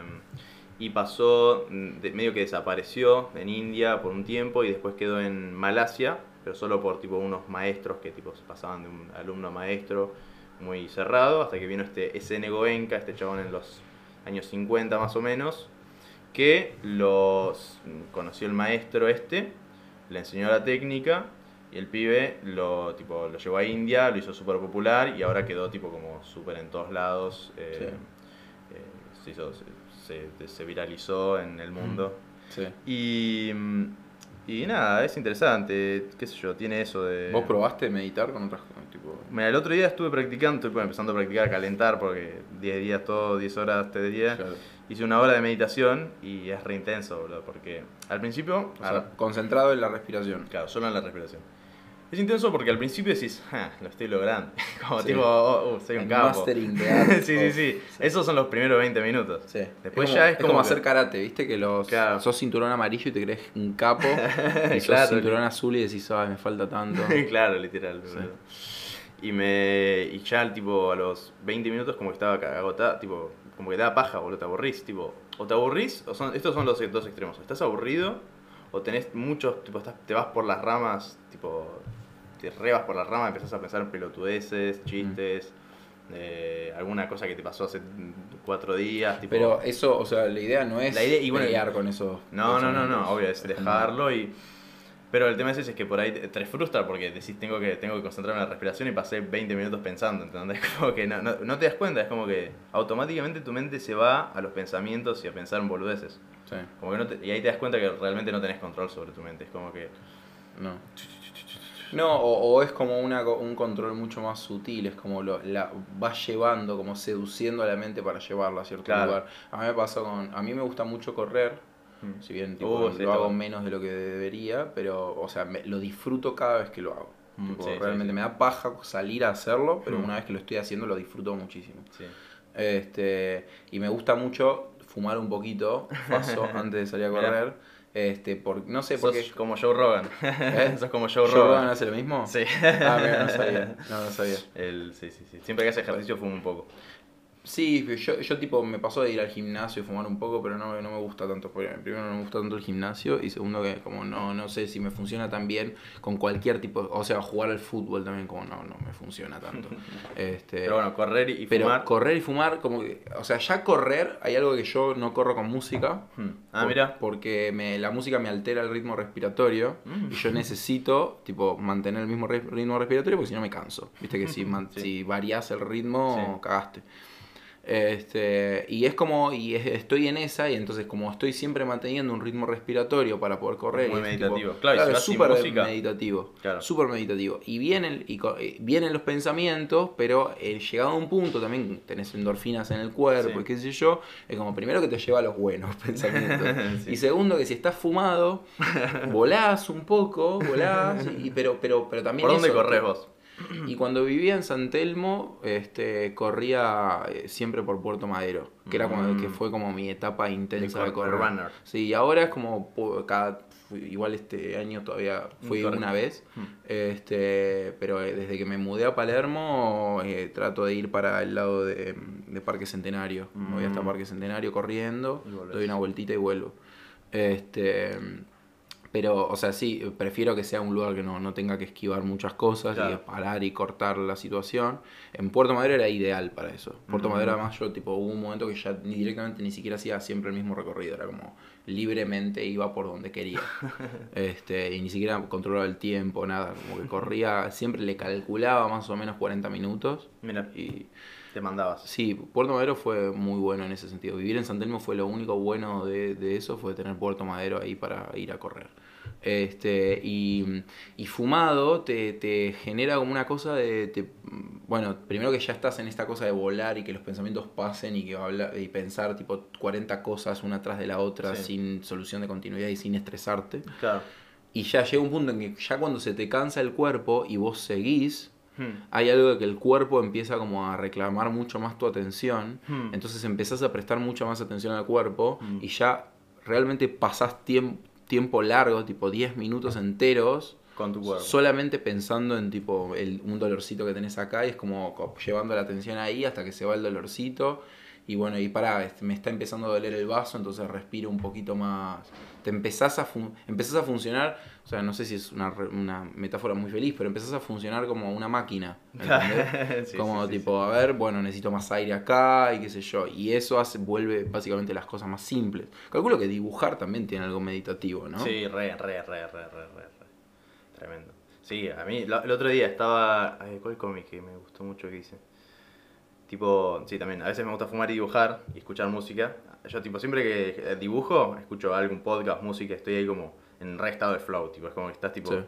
y pasó, mm, de- medio que desapareció en India por un tiempo y después quedó en Malasia, pero solo por tipo unos maestros que tipo pasaban de un alumno a maestro muy cerrado, hasta que vino este S.N. Goenka, este chabón en los años 50 más o menos, que los conoció el maestro este, le enseñó la técnica y el pibe lo, tipo, lo llevó a India, lo hizo súper popular y ahora quedó tipo como súper en todos lados. eh, Sí. eh, se, hizo- se- se- se viralizó en el mundo. Sí. Y, mm, y nada, es interesante, qué sé yo, tiene eso de... ¿Vos probaste meditar con otras cosas? Tipo... Mira, el otro día estuve practicando, estoy empezando a practicar, a calentar, porque 10 días todo, 10 horas este día. Claro. Hice una hora de meditación y es re intenso, boludo, porque al principio... O sea, concentrado en la respiración. claro, solo en la respiración. Es intenso porque al principio decís, "Ja, lo estoy logrando. Como Sí. tipo, oh, oh, soy un El capo. mastering art sí, sí, of- sí. Esos son los primeros 20 minutos. Sí. Después es ya como, es como, hacer karate, ¿viste? Que los Claro. sos cinturón amarillo y te crees un capo. y sos Claro. cinturón azul y decís, ay, me falta tanto. claro, literal. Sí. Y me y ya tipo a los 20 minutos como que estaba agotado, tipo, como que da paja, boludo, te aburrís, tipo, o te aburrís, o son estos son los dos extremos, o estás aburrido o tenés muchos, tipo, estás, te vas por las ramas, tipo, te rebas por las ramas, empezás a pensar en pelotudeces, chistes, eh, alguna cosa que te pasó hace cuatro días, tipo, Pero eso, o sea, la idea no es La idea- y bueno, pelear con eso. no, no, no, no, obvio, es dejarlo y... Pero el tema es ese, es que por ahí te, te frustra porque decís tengo que, tengo que concentrarme en la respiración y pasé 20 minutos pensando, ¿entendés? Como que no, no, no te das cuenta, es como que automáticamente tu mente se va a los pensamientos y a pensar en boludeces. Sí, Como que no te- y ahí te das cuenta que realmente no tenés control sobre tu mente, es como que... no. No, o, o es como una, un control mucho más sutil, es como lo, la vas llevando, como seduciendo a la mente para llevarla a cierto Claro. lugar. A mí me pasó con, a mí me gusta mucho correr, Mm. si bien tipo, Uh, lo hago menos de lo que debería, pero, o sea, me- lo disfruto cada vez que lo hago. Mm, Tipo, sí, sí, realmente sí. me da paja salir a hacerlo, pero Mm. una vez que lo estoy haciendo lo disfruto muchísimo. Este, y me gusta mucho fumar un poquito, paso antes de salir a correr. Este, por, no sé por qué. como Joe Rogan. ¿Eh? Sos como Joe ¿Joe Rogan Rogan. hace lo mismo? Sí. Ah, mira, no sabía. No, no sabía. El, sí, sí, sí. Siempre que hace ejercicio fumo un poco. Sí, yo, yo tipo me pasó de ir al gimnasio y fumar un poco, pero no, no me gusta tanto. porque Primero no me gusta tanto el gimnasio y segundo que como no, no sé si me funciona tan bien con cualquier tipo, o sea, jugar al fútbol también como no, no me funciona tanto. Este, Pero bueno, correr y pero fumar. correr y fumar, como que, o sea, ya correr, hay algo que yo no corro con música. Hmm. Ah, por- mira. Porque me, la música me altera el ritmo respiratorio Mm. y yo necesito, tipo, mantener el mismo ritmo respiratorio porque si no me canso. Viste que si, man- Sí. si variás el ritmo, Sí. cagaste. Este, y es como, y es- estoy en esa, y entonces como estoy siempre manteniendo un ritmo respiratorio para poder correr. Muy meditativo. tipo- Claro, súper meditativo. Claro. Súper meditativo. Y vienen, y eh, vienen los pensamientos, pero eh, llegado a un punto también tenés endorfinas en el cuerpo, Sí. y qué sé yo, es como primero que te lleva a los buenos pensamientos. Sí. Y segundo que si estás fumado, volás un poco, volás, y, pero, pero, pero también... ¿Por dónde corres vos? Y cuando vivía en San Telmo, este, corría eh, siempre por Puerto Madero, que era cuando, Mm. que fue como mi etapa intensa De de, cor- correr. runner. Sí, y ahora es como cada igual este año todavía fui una vez, Mm. este, pero eh, desde que me mudé a Palermo eh, trato de ir para el lado de, de Parque Centenario. Me voy hasta Mm. Parque Centenario corriendo, doy una vueltita y vuelvo. Este, pero, o sea, sí, prefiero que sea un lugar que no, no tenga que esquivar muchas cosas Claro. y parar y cortar la situación. En Puerto Madero era ideal para eso. Puerto Mm. Madero, además, yo, tipo, hubo un momento que ya ni directamente ni siquiera hacía siempre el mismo recorrido. Era como libremente iba por donde quería. este, y ni siquiera controlaba el tiempo, nada. Como que corría, siempre le calculaba más o menos 40 minutos. Mira, Y te mandabas. Sí, Puerto Madero fue muy bueno en ese sentido. Vivir en San Telmo fue lo único bueno de, de eso, fue tener Puerto Madero ahí para ir a correr. Este, y, y fumado te, te genera como una cosa de, te- bueno, primero que ya estás en esta cosa de volar y que los pensamientos pasen y que hablar y pensar tipo 40 cosas una tras de la otra Sí. sin solución de continuidad y sin estresarte. Claro. Y ya llega un punto en que ya cuando se te cansa el cuerpo y vos seguís, Hmm. hay algo de que el cuerpo empieza como a reclamar mucho más tu atención, Hmm. entonces empezás a prestar mucha más atención al cuerpo Mm. y ya realmente pasás tiemp- tiempo largo, tipo 10 minutos enteros, Con tu cuerpo. solamente pensando en tipo el, un dolorcito que tenés acá y es como co- llevando la atención ahí hasta que se va el dolorcito y bueno, y pará, este, me está empezando a doler el vaso, entonces respiro un poquito más. Te empezás a, empezás a funcionar, o sea, no sé si es una, una metáfora muy feliz, pero empezás a funcionar como una máquina. ¿entendés? Sí, como sí, sí, tipo, a ver, bueno, necesito más aire acá y qué sé yo. Y eso hace, vuelve básicamente las cosas más simples. Calculo que dibujar también tiene algo meditativo, ¿no? Sí, re, re, re, re, re, re, re. Tremendo. Sí, a mí lo- el otro día estaba... ay, ¿Cuál cómic que me gustó mucho que hice? Tipo, sí, también, a veces me gusta fumar y dibujar y escuchar música. Yo, tipo, siempre que dibujo, escucho algún podcast, música, estoy ahí como en re estado de flow, tipo, es como que estás tipo... Sí.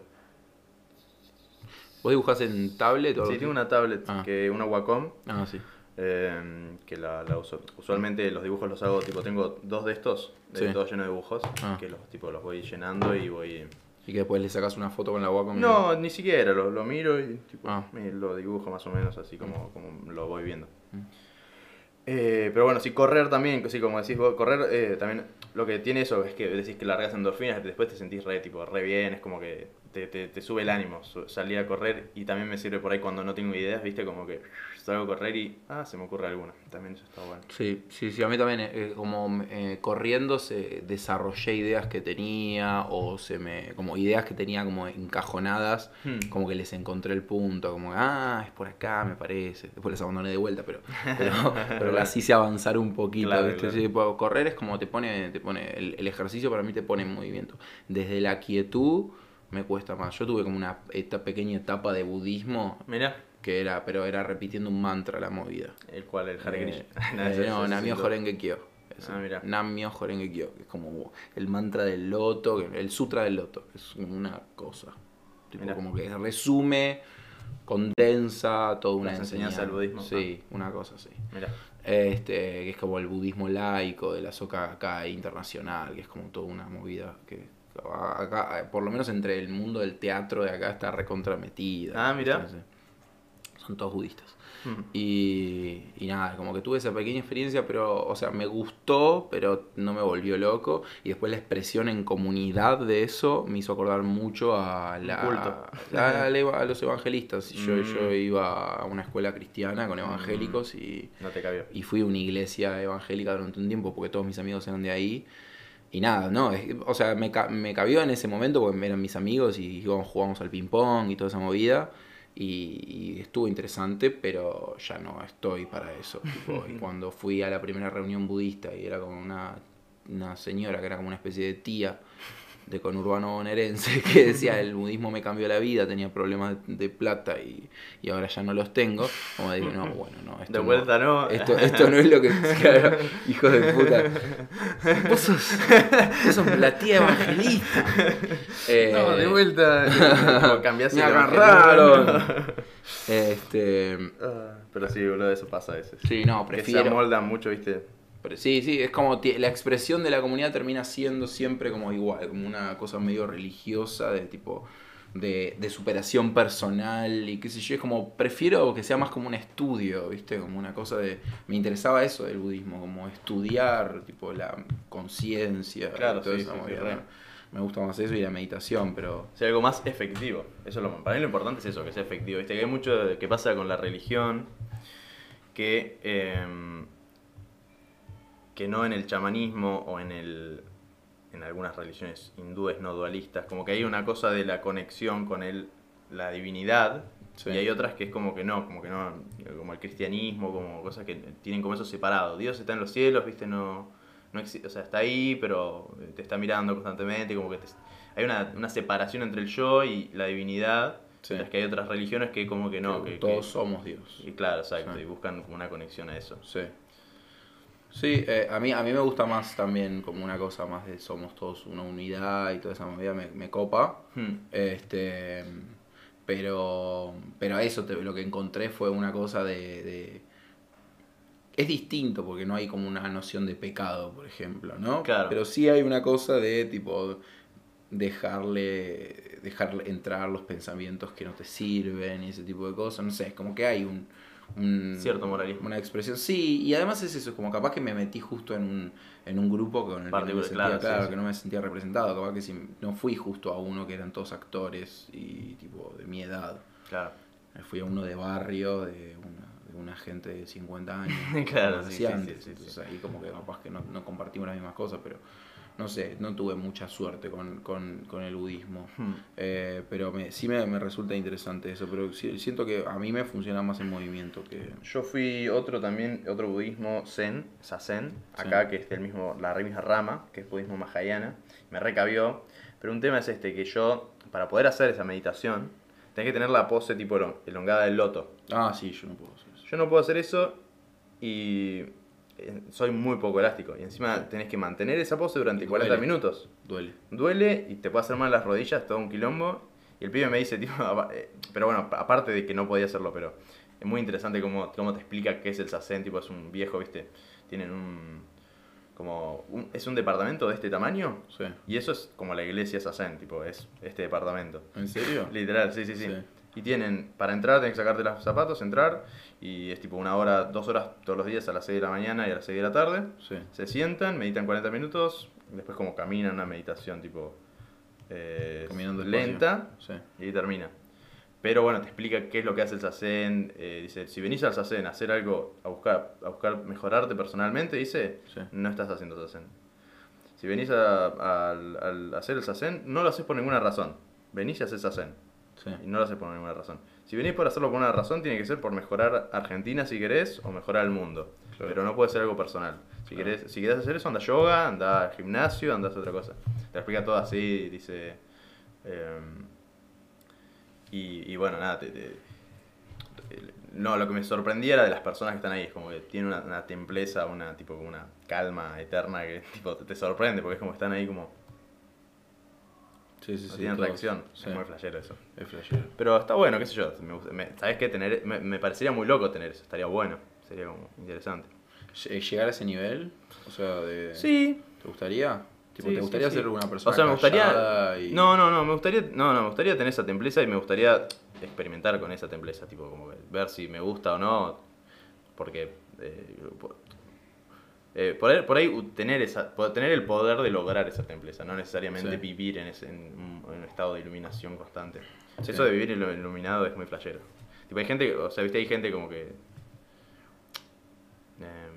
¿Vos dibujás en tablet o Sí, tengo una tablet, Ah. que una Wacom, Ah, sí. eh, que la, la uso. Usualmente los dibujos los hago, tipo, tengo dos de estos, de Sí. todo lleno de dibujos, Ah. que los, tipo, los voy llenando y voy... Y que después le sacas una foto con la Wacom. y- No, ni siquiera, lo, lo miro y tipo, Ah. me lo dibujo más o menos así como, como lo voy viendo. Mm. Eh, pero bueno, sí, correr también, sí, como decís vos, correr eh, también, lo que tiene eso es que decís que largas endorfinas, después te sentís re, tipo, re bien, es como que te, te, te sube el ánimo salir a correr y también me sirve por ahí cuando no tengo ideas, viste, como que salgo a correr y, ah, se me ocurre alguna, también eso está bueno. Sí, sí, sí, a mí también, eh, como eh, corriendo se desarrollé ideas que tenía o se me, como ideas que tenía como encajonadas, Hmm. como que les encontré el punto, como, ah, es por acá, me parece, después les abandoné de vuelta, pero, pero, pero las hice avanzar un poquito, Claro, ¿viste? claro. Sí, tipo, correr es como te pone, te pone, el, el ejercicio para mí te pone en movimiento, desde la quietud me cuesta más, yo tuve como una esta pequeña etapa de budismo Mira, que era, pero era repitiendo un mantra la movida. el cual, el Hare Eh, eh, no, Namio Horenge Kyo. Ah, mira. Namio Horenge Kyo, que es como el mantra del loto, el sutra del loto, es una cosa. tipo, como que resume, condensa toda una Las enseñanza. del budismo. Sí, una cosa así. Mira, Este, que es como el budismo laico de la soca acá internacional, que es como toda una movida que acá, por lo menos entre el mundo del teatro de acá está recontrametida. Ah. ¿viste? Son todos budistas. Hmm. Y, y nada, como que tuve esa pequeña experiencia, pero, o sea, me gustó, pero no me volvió loco. Y después la expresión en comunidad de eso me hizo acordar mucho a, la, a, a a los evangelistas. Yo, Mm. yo iba a una escuela cristiana con evangélicos y, no te cabió. y fui a una iglesia evangélica durante un tiempo porque todos mis amigos eran de ahí. Y nada, no, es- o sea, me, me cabió en ese momento porque eran mis amigos y íbamos, jugábamos al ping-pong y toda esa movida. Y, y estuvo interesante, pero ya no estoy para eso. tipo, y cuando fui a la primera reunión budista y era como una, una señora que era como una especie de tía de conurbano bonaerense que decía el budismo me cambió la vida, tenía problemas de, de plata y, y ahora ya no los tengo. Como digo, no, bueno, no. Esto De vuelta no. esto, esto no es lo que. Claro, hijos de puta. Vos sos, vos sos la tía evangelista. Eh, No, de vuelta. Como cambiaste Me agarraron. Este. Ah, Pero sí, boludo, eso pasa a veces. Sí, no, Que se prefiero. amoldan mucho, viste. Pero sí, sí, es como la expresión de la comunidad termina siendo siempre como igual, como una cosa medio religiosa, de tipo. De, de superación personal y qué sé yo, es como, prefiero que sea más como un estudio, ¿viste? Como una cosa de, me interesaba eso del budismo, como estudiar, tipo, la conciencia, Claro, sí, sí. Me gusta más eso y la meditación, pero sea algo más efectivo. Eso es lo, para mí lo importante es eso, que sea efectivo. Viste que hay mucho que pasa con la religión que, em, que no en el chamanismo o en el en algunas religiones hindúes no dualistas, como que hay una cosa de la conexión con el, la divinidad Sí. y hay otras que es como que no, como que no, como el cristianismo, como cosas que tienen como eso separado. Dios está en los cielos, viste, no, no o sea, está ahí, pero te está mirando constantemente, como que te- hay una, una separación entre el yo y la divinidad, Sí. mientras que hay otras religiones que como que no, que que, todos que- somos Dios. y claro, exacto, Sí. y buscan una conexión a eso. Sí. Sí, eh, a, mí, a mí me gusta más también como una cosa más de somos todos una unidad y toda esa movida me, me copa. Hmm. Este, pero, pero eso te- lo que encontré fue una cosa de, de- Es distinto porque no hay como una noción de pecado, por ejemplo, ¿no? Claro. Pero sí hay una cosa de tipo dejarle, dejarle entrar los pensamientos que no te sirven y ese tipo de cosas. No sé, es como que hay un... un- Cierto moralismo. Una expresión, sí, y además es eso, como capaz que me metí justo en un, en un grupo con el que no me sentía, claro, claro, sí, que no me sentía representado, capaz que si no fui justo a uno que eran todos actores y tipo de mi edad. Claro. Fui a uno de barrio, de una, de una gente de 50 años. Claro, sí, sí, antes. sí, sí, Entonces ahí como que capaz que no, no compartimos las mismas cosas, pero no sé, no tuve mucha suerte con, con, con el budismo. Hmm. Eh, pero me, sí me, me resulta interesante eso, pero sí- siento que a mí me funciona más en movimiento que... Yo fui otro también, otro budismo zen, Zazen, acá Sí. que es del mismo, la misma rama, que es budismo mahayana, me recabió. Pero un tema es este, que yo, para poder hacer esa meditación, tenés que tener la pose tipo elon- elongada del loto. Ah, sí, yo no puedo hacer eso. Yo no puedo hacer eso y soy muy poco elástico. Y encima tenés que mantener esa pose durante Y 40 duele. minutos. Duele. Duele y te puede hacer mal las rodillas, todo un quilombo. Y el pibe me dice, tipo, eh, pero bueno, aparte de que no podía hacerlo, pero es muy interesante cómo, cómo te explica qué es el Sazen, tipo, es un viejo, ¿viste? Tienen un, como, un- es un departamento de este tamaño. Sí. Y eso es como la iglesia Sazen, tipo, es este departamento. ¿En serio? Literal, sí, sí, sí, Sí. Y tienen, para entrar, tenés que sacarte los zapatos, entrar, y es tipo una hora, dos horas todos los días a las 6 de la mañana y a las 6 de la tarde. Sí. Se sientan, meditan 40 minutos, después como caminan una meditación tipo eh, Caminando lenta Sí. y ahí termina. Pero bueno, te explica qué es lo que hace el Sazen. eh, dice, si venís al Sazen a hacer algo, a buscar, a buscar mejorarte personalmente, dice, Sí. no estás haciendo Sazen. Si venís a, hacer el Sazen, no lo haces por ninguna razón. Venís y haces Sazen. Sí. Y no lo haces por ninguna razón. Si venís por hacerlo por una razón, tiene que ser por mejorar Argentina si querés o mejorar el mundo. Claro. Pero no puede ser algo personal. Si, Claro. querés, si querés hacer eso, anda a yoga, anda al gimnasio, anda a hacer otra cosa. Te explica todo así, dice... em, y, y bueno, nada, te- te- te- no, lo que me sorprendía era de las personas que están ahí. Es como que tiene una, una templeza, una tipo una calma eterna que tipo te, te sorprende porque es como que están ahí como Sí, sí, sí. tienen todos. reacción. Sí, Es muy flashero eso. es flashero. Pero está bueno, qué sé yo. me ¿Sabes qué? Tener, me, me parecería muy loco tener eso. Estaría bueno. Sería como interesante. Lle- ¿Llegar a ese nivel? O sea, de... Sí. ¿Te gustaría? Tipo, Sí, ¿Te gustaría sí. ser una persona O sea, me gustaría. y- No, no, no, me gustaría. No, no, me gustaría tener esa templeza y me gustaría experimentar con esa templeza, tipo, como ver si me gusta o no. Porque. eh, eh, por ahí, por ahí u- tener esa, tener el poder de lograr esa templeza, no necesariamente Sí. vivir en, ese, en, un, en un estado de iluminación constante. Sí. Eso de vivir en lo iluminado es muy flashero. Tipo, hay gente, o sea, viste, hay gente como que eh,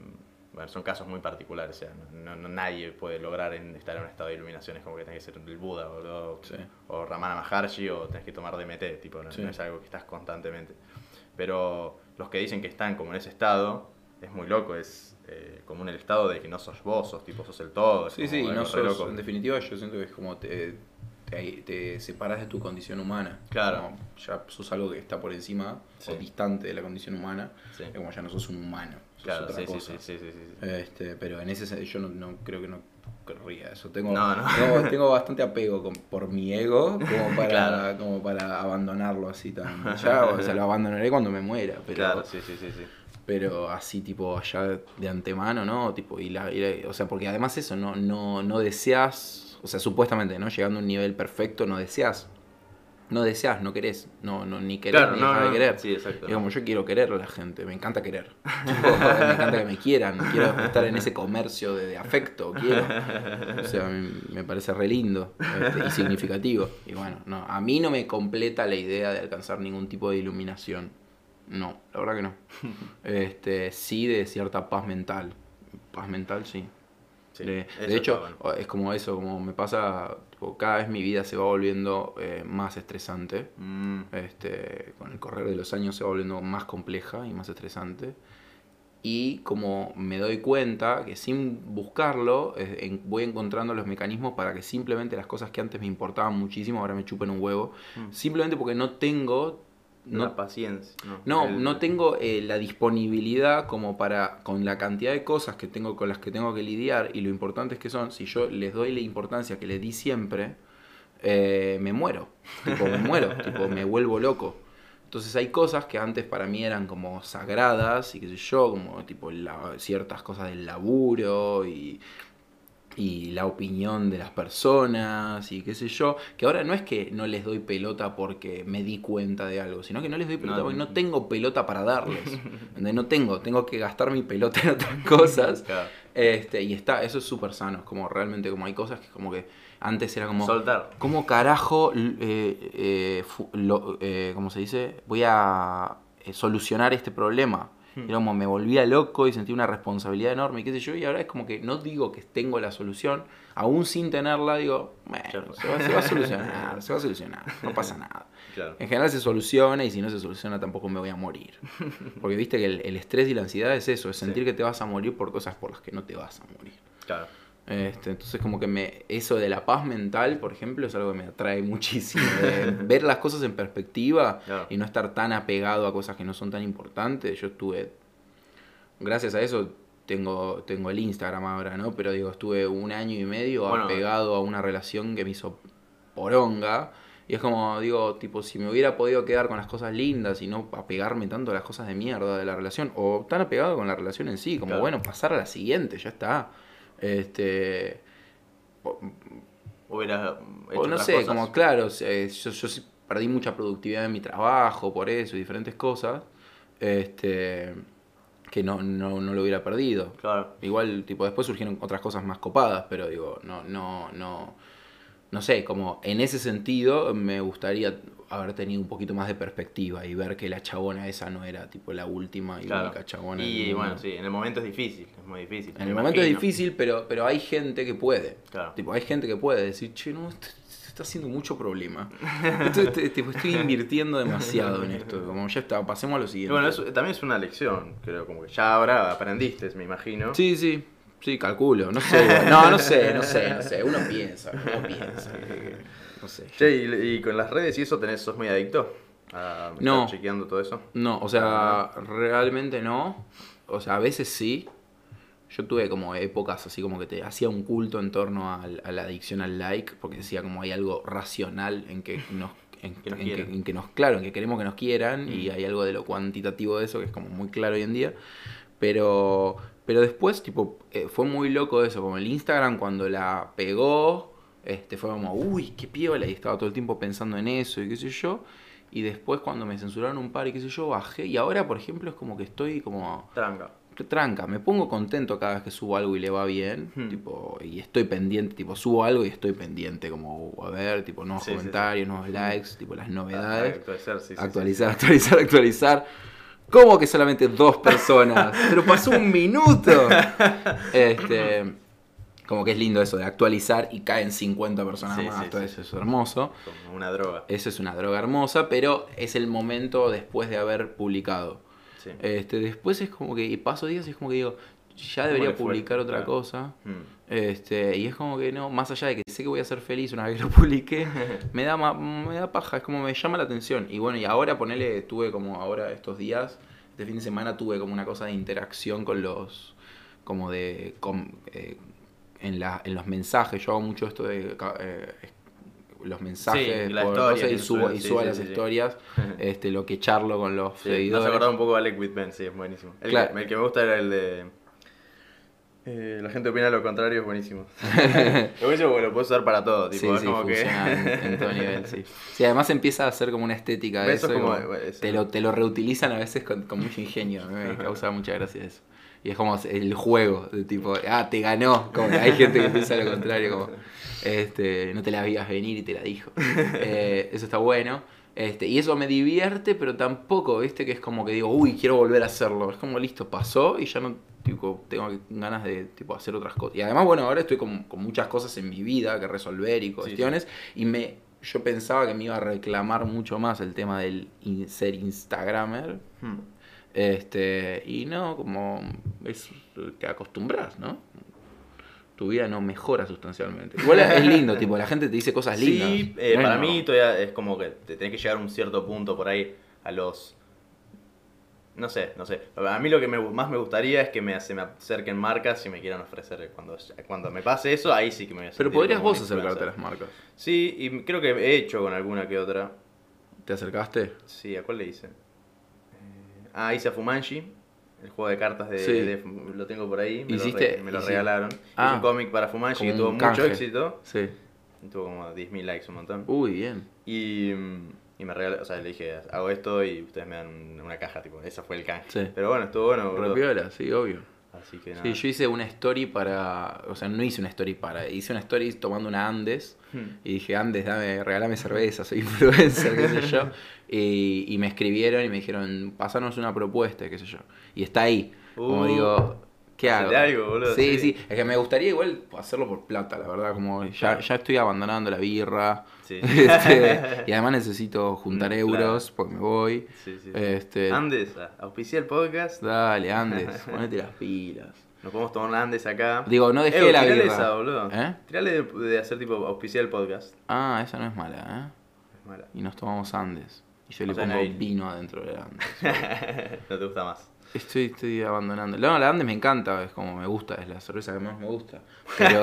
bueno, son casos muy particulares, o sea, no, no- nadie puede lograr en- estar en un estado de iluminación, es como que tenés que ser el Buda boludo, Sí. o Ramana Maharshi o tenés que tomar DMT, tipo, no, no es algo que estás constantemente. Pero los que dicen que están como en ese estado, es muy loco, es eh, como en el estado de que no sos vos, sos tipo, sos el todo. Sí, sí, y no sos, loco. en definitiva yo siento que es como te, te, te separas de tu condición humana. Claro. Como ya sos algo que está por encima Sí. o distante de la condición humana. Sí. Es como ya no sos un humano, sos Claro, otra sí, cosa. sí, sí, sí, sí. Este, pero en ese sentido yo no, no creo que no querría eso. Tengo, No, no. tengo, tengo bastante apego con- por mi ego como para, Claro. como para abandonarlo así tan. Ya, o sea, lo abandonaré cuando me muera, pero, Claro, sí, sí, sí, sí. Pero así tipo ya de antemano, ¿no? Tipo, y la, y la- o sea, porque además eso, no, no, no deseas, o sea, supuestamente, ¿no? Llegando a un nivel perfecto, no deseas. No deseas, no querés, no, no, ni querés Claro, ni no, dejar de querer. sí, exacto. Como yo quiero querer a la gente, me encanta querer. Tipo, me encanta que me quieran, quiero estar en ese comercio de, de afecto, quiero. O sea, me, me parece re lindo este, y significativo. Y bueno, no, a mí no me completa la idea de alcanzar ningún tipo de iluminación. No, la verdad que no. Este, sí de cierta paz mental. Paz mental, sí. Sí, de, hecho, bueno. es como eso, como me pasa, tipo, cada vez mi vida se va volviendo eh, más estresante. Mm, Este, con el correr de los años se va volviendo más compleja y más estresante. Y como me doy cuenta que sin buscarlo, eh, en- voy encontrando los mecanismos para que simplemente las cosas que antes me importaban muchísimo ahora me chupen un huevo. Mm. Simplemente porque no tengo... No, la paciencia. No, no, El- no tengo eh, la disponibilidad como para, con la cantidad de cosas que tengo con las que tengo que lidiar y lo importantes que son, si yo les doy la importancia que les di siempre, eh, me muero. Tipo, me muero, tipo, me vuelvo loco. Entonces hay cosas que antes para mí eran como sagradas y qué sé yo, como tipo la- ciertas cosas del laburo y, y la opinión de las personas y qué sé yo, que ahora no es que no les doy pelota porque me di cuenta de algo, sino que no les doy pelota No. porque no tengo pelota para darles. No tengo, tengo que gastar mi pelota en otras cosas. Claro. Este, y está, eso es súper sano, como realmente como hay cosas que como que antes era como... Soltar. ¿Cómo carajo, eh, eh, lo- eh, ¿cómo se dice? Voy a solucionar este problema. Hmm. Era como me volvía loco y sentía una responsabilidad enorme y qué sé yo, y ahora es como que no digo que tengo la solución, aún sin tenerla digo, bueno, se va, se va a solucionar, se va a solucionar, no pasa nada. Claro. En general se soluciona y si no se soluciona tampoco me voy a morir. Porque viste que el, el estrés y la ansiedad es eso, es sentir Sí. que te vas a morir por cosas por las que no te vas a morir. Claro. Este, entonces como que me eso de la paz mental, por ejemplo, es algo que me atrae muchísimo. de ver las cosas en perspectiva Claro. y no estar tan apegado a cosas que no son tan importantes. Yo estuve, gracias a eso tengo, tengo el Instagram ahora, ¿no? Pero digo, estuve un año y medio Bueno. apegado a una relación que me hizo poronga. Y es como, digo, tipo, si me hubiera podido quedar con las cosas lindas y no apegarme tanto a las cosas de mierda de la relación, o tan apegado con la relación en sí, como, Claro. bueno, pasar a la siguiente, ya está. Este. o- Hubiera hecho o no otras sé, cosas. como claro, eh, yo, yo perdí mucha productividad en mi trabajo por eso y diferentes cosas. Este. Que no, no, no lo hubiera perdido. Claro. Igual, tipo, después surgieron otras cosas más copadas, pero digo, no, no, no. No sé, como en ese sentido me gustaría haber tenido un poquito más de perspectiva y ver que la chabona esa no era tipo la última y Claro. única chabona. Y bueno, sí, en el momento es difícil, es muy difícil. En el momento es difícil, pero, pero hay gente que puede. Claro. Tipo, hay gente que puede decir, che, no, esto, esto está haciendo mucho problema. Esto- este- tipo, estoy invirtiendo demasiado en esto. Como ya está, pasemos a lo siguiente. bueno, eso también es una lección, creo, como que ya ahora aprendiste, me imagino. Sí, sí, sí, calculo. No sé, no, no sé, no sé, no sé. Uno piensa, uno piensa. no sé. Che, y, y con las redes y eso tenés, sos muy adicto a No. estar chequeando todo eso. No, o sea, realmente no. O sea, a veces sí. yo tuve como épocas así como que te hacía un culto en torno a, la adicción al like, porque decía como hay algo racional en que nos, en, Que nos en que, en que nos, claro, en que queremos que nos quieran, y Mm. hay algo de lo cuantitativo de eso que es como muy claro hoy en día. Pero, pero después, tipo, eh, fue muy loco eso, como el Instagram cuando la pegó, este, fue como, uy, qué piola, y estaba todo el tiempo pensando en eso y qué sé yo. Y después cuando me censuraron un par y qué sé yo, bajé. Y ahora, por ejemplo, es como que estoy como Tranca. tranca. Me pongo contento cada vez que subo algo y le va bien. Hmm. Tipo, y estoy pendiente, tipo, subo algo y estoy pendiente, como, a ver, tipo, nuevos Sí, sí, sí. comentarios, nuevos likes, tipo, las novedades. Actualizar, actualizar, actualizar, actualizar. ¿Cómo que solamente dos personas? Pero pasó un minuto. Este, como que es lindo eso de actualizar y caen 50 personas Sí, más. sí, todo sí. eso es hermoso. Como una droga. Eso es una droga hermosa, pero es el momento después de haber publicado. Este, después es como que y paso días y es como que digo, ya debería fue? publicar otra Claro. cosa. Mm. Este, y es como que no, más allá de que sé que voy a ser feliz una vez que lo publique, me da me da paja, es como me llama la atención. Y bueno, y ahora ponele, tuve como ahora estos días, este fin de semana tuve como una cosa de interacción con los, como de, com- eh, en, la, en los mensajes, yo hago mucho esto de eh, los mensajes Sí, la por historia cosas y subo, y sí, subo a las sí, historias, este, lo que charlo con los seguidores. has acordado un poco a Alec Ben, sí, es buenísimo. El, Claro. que, el que me gusta era el de. eh, la gente opina lo contrario, es buenísimo. es buenísimo porque lo puedes usar para todo, tipo, es como que. en, en todo nivel, sí. Sí, además empieza a ser como una estética de Eso como- como eso. te, lo, te lo reutilizan a veces con, con mucho ingenio. Me causa mucha gracia eso. Y es como el juego, de tipo, ah, te ganó. Como que hay gente que piensa lo contrario, como, este, no te la veías venir y te la dijo. Eh, eso está bueno. Este, y eso me divierte, pero tampoco, viste, que es como que digo, uy, quiero volver a hacerlo. Es como listo, pasó y ya no tipo, tengo ganas de tipo, hacer otras cosas. Y además, bueno, ahora estoy con, con muchas cosas en mi vida que resolver y cuestiones. Y me, yo pensaba que me iba a reclamar mucho más el tema del in- ser Instagramer. Hmm. Este, y no, como es te acostumbras, ¿no? Tu vida no mejora sustancialmente. Igual es lindo, tipo, la gente te dice cosas lindas. Sí, eh, No es para no. mí todavía es como que te tenés que llegar a un cierto punto por ahí a los... No sé, no sé. A mí lo que me- más me gustaría es que me, se me acerquen marcas y me quieran ofrecer. Cuando, cuando me pase eso, ahí sí que me voy a Pero podrías vos acercarte a las marcas. Sí, y creo que he hecho con alguna que otra. ¿Te acercaste? Sí, ¿a cuál le hice? Ah, hice a Fumanshi, el juego de cartas de, Sí. de- lo tengo por ahí, me, Hiciste- lo, re- me lo hici- regalaron. Ah. hice un cómic para Fumanshi que tuvo mucho canje. éxito, Sí. tuvo como 10.000 likes, un montón. Uy, bien. Y, y me regaló, o sea, le dije, hago esto y ustedes me dan una caja, tipo, ese fue el canje. Sí. Pero bueno, estuvo bueno. Repiola, sí, obvio. Así que nada. Sí, yo hice una story para. O sea, no hice una story para. Hice una story tomando una Andes. Hmm. Y dije, Andes, dame, regálame cerveza, soy influencer, qué sé yo. Y, y me escribieron y me dijeron, pasanos una propuesta, qué sé yo. Y está ahí. Como Uh, digo, ¿qué hago? algo, boludo, Sí, sí. sí, Es que me gustaría igual hacerlo por plata, la verdad. Como ya, ya estoy abandonando la birra. Sí. Este, y además necesito juntar Mm, euros porque me voy. Sí, sí. Este, Andes, auspicia el podcast. Dale, Andes, ponete las pilas. Nos podemos tomar una Andes acá. Digo, no dejé Eh, la birra. esa, boludo. ¿Eh? Tirale de, de hacer tipo auspiciar el podcast. Ah, esa no es mala, Es mala. ¿eh? Y nos tomamos Andes. Y yo le sea, pongo no hay- vino adentro de Andes. no te gusta más. Estoy, estoy abandonando. No, la Andes me encanta, es como me gusta, es la cerveza que más me gusta. Pero.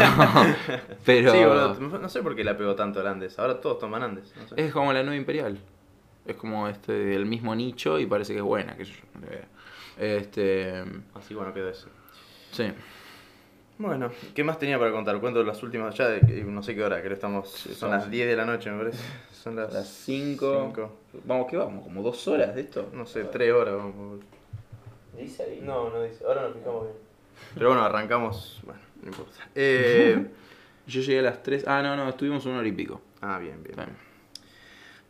pero Sí, boludo. No sé por qué la pegó tanto el Andes. Ahora todos toman Andes. No sé. es como la nueva imperial. Es como este el mismo nicho y parece que es buena, que yo. Este. Así bueno quedó eso. Sí. Bueno, ¿qué más tenía para contar? Cuento las últimas ya de no sé qué hora, creo que estamos. son las 10 de la noche, me parece. Son las, Las 5. cinco. Vamos, ¿qué vamos? ¿Como dos horas de esto? No sé, 3 horas. Vamos. Dice ahí. No, no dice. Ahora nos fijamos bien. Pero bueno, arrancamos. Bueno, no importa. Eh, Yo llegué a las 3. Ah, no, no, estuvimos una hora y pico. ah, bien, bien. Bien.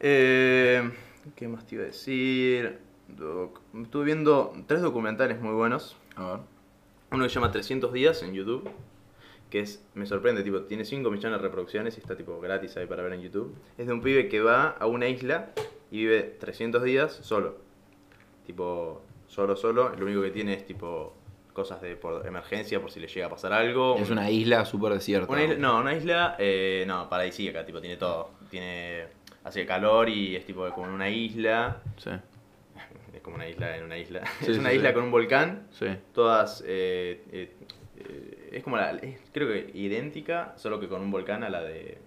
Eh, ¿Qué más te iba a decir? Doc- Estuve viendo tres documentales muy buenos. A ver. Uno que se llama 300 días en YouTube, que es, me sorprende, tipo, tiene 5 millones de reproducciones y está tipo gratis ahí para ver en YouTube. Es de un pibe que va a una isla y vive 300 días solo. Tipo, solo, solo. Lo único que tiene es tipo cosas de por emergencia por si le llega a pasar algo. Es una isla súper desierta. Una isla- no, una isla, eh, no, paradisíaca, tipo, tiene todo. Tiene, hace calor y es tipo como una isla. Sí, Es como una isla en una isla. Sí, es una sí, isla sí. con un volcán sí. todas eh, eh, es como la, es- creo que idéntica, solo que con un volcán a la de,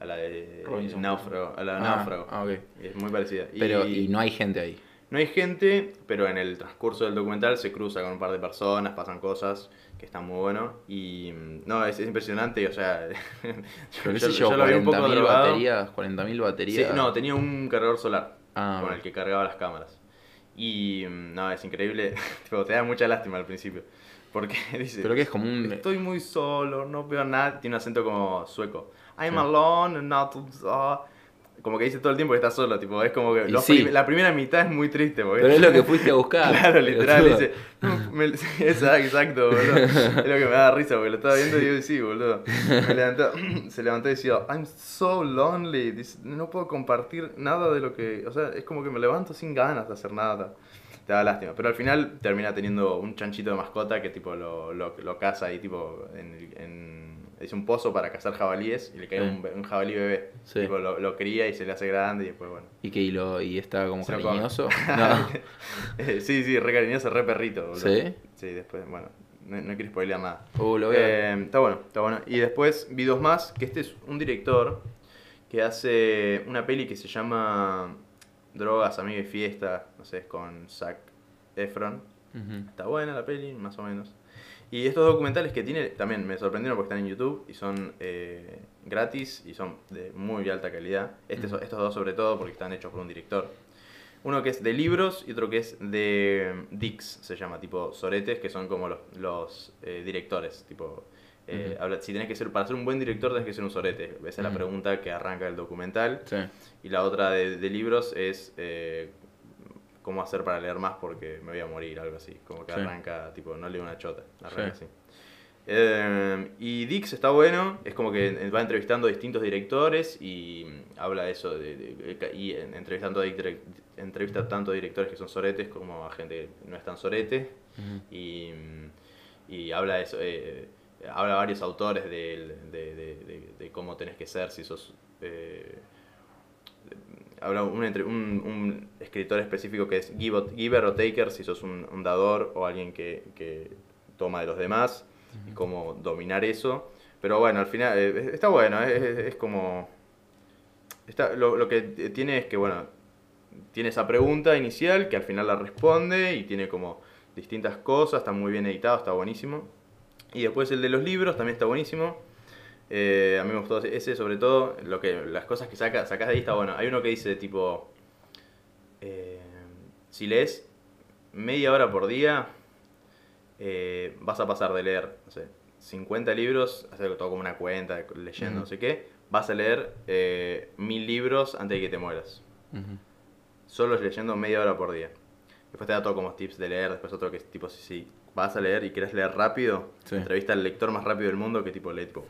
a la de. Náufrago, a la de Ah, Náufrago. ah. Es muy parecida. Pero, y no hay gente ahí. No hay gente, pero en el transcurso del documental se cruza con un par de personas, pasan cosas que están muy bueno. Y mm, no, es, es impresionante, o sea, yo, yo yo, lo vi un poco 40.000 drogado. baterías, 40.000 Sí, baterías. no, tenía un cargador solar Ah, con el que cargaba las cámaras. Y mm, no, es increíble, tipo, te da mucha lástima al principio. Porque dice, Pero que es como un... estoy muy solo, no veo nada, tiene un acento como sueco. I'm Sí. alone, not... uh", como que dice todo el tiempo que está solo, tipo, es como que Y los sí. prim- la primera mitad es muy triste. Porque Pero es lo que fuiste a buscar. Claro, literal, dice. "No, me- sí, exacto, boludo. Es lo que me da risa porque lo estaba viendo y digo, sí, boludo. Me levantó, se levantó y decía, I'm so lonely. Dice, no puedo compartir nada de lo que. O sea, es como que me levanto sin ganas de hacer nada. Te da lástima. Pero al final termina teniendo un chanchito de mascota que tipo lo, lo, lo caza ahí, tipo, en, en- es un pozo para cazar jabalíes y le cae Sí. un, jabalí bebé. Sí. Tipo, lo, lo cría y se le hace grande y después, bueno. ¿Y que y, lo, y está como cariñoso? No. Sí, sí, re cariñoso, re perrito. ¿Sí? Sí, después, bueno, no, no quiero spoilear nada. Uh, lo voy a ver. Eh, está bueno, está bueno. Y después vi dos más, que este es un director que hace una peli que se llama Drogas, Amigos y Fiesta, no sé, es con Zac Efron. Está buena la peli, más o menos. Y estos documentales que tiene también me sorprendieron porque están en YouTube y son eh, gratis y son de muy alta calidad. Este. Estos dos sobre todo porque están hechos por un director. Uno que es de libros y otro que es de Dix, se llama, tipo soretes, que son como los, los eh, directores. Tipo, eh, habla- si tenés que ser, para ser un buen director tenés que ser un sorete. Esa es la pregunta que arranca el documental. Sí. Y la otra de, de libros es eh, cómo hacer para leer más porque me voy a morir, algo así. Como que Sí. arranca, tipo, no leo una chota, arranca Sí. así. Eh, y Dix está bueno, es como que va entrevistando a distintos directores y habla de eso, de, de- de- y en- entrevistando a direc- entrevista tanto a directores que son soretes como a gente que no es tan sorete y, y habla de eso, eh, habla varios autores de cómo tenés que ser si sos eh, habla un, entre- un- un escritor específico que es giver o taker si sos un, un dador o alguien que, que toma de los demás y cómo dominar eso pero bueno al final eh, está bueno es, es- es como está, lo, lo que tiene es que bueno tiene esa pregunta inicial que al final la responde y tiene como distintas cosas, está muy bien editado, está buenísimo. Y después el de los libros también está buenísimo. Eh, a mí me gustó ese sobre todo, lo que, las cosas que saca, sacas de ahí está bueno. Hay uno que dice tipo, eh, si lees media hora por día, eh, vas a pasar de leer, no sé, 50 libros, hacer todo como una cuenta, leyendo, no sé qué, vas a leer eh, mil libros antes de que te mueras Ujú. solo leyendo media hora por día. Después te da todo como tips de leer, después otro que es tipo, si, si vas a leer y quieres leer rápido, Sí. entrevista al lector más rápido del mundo que tipo lee tipo...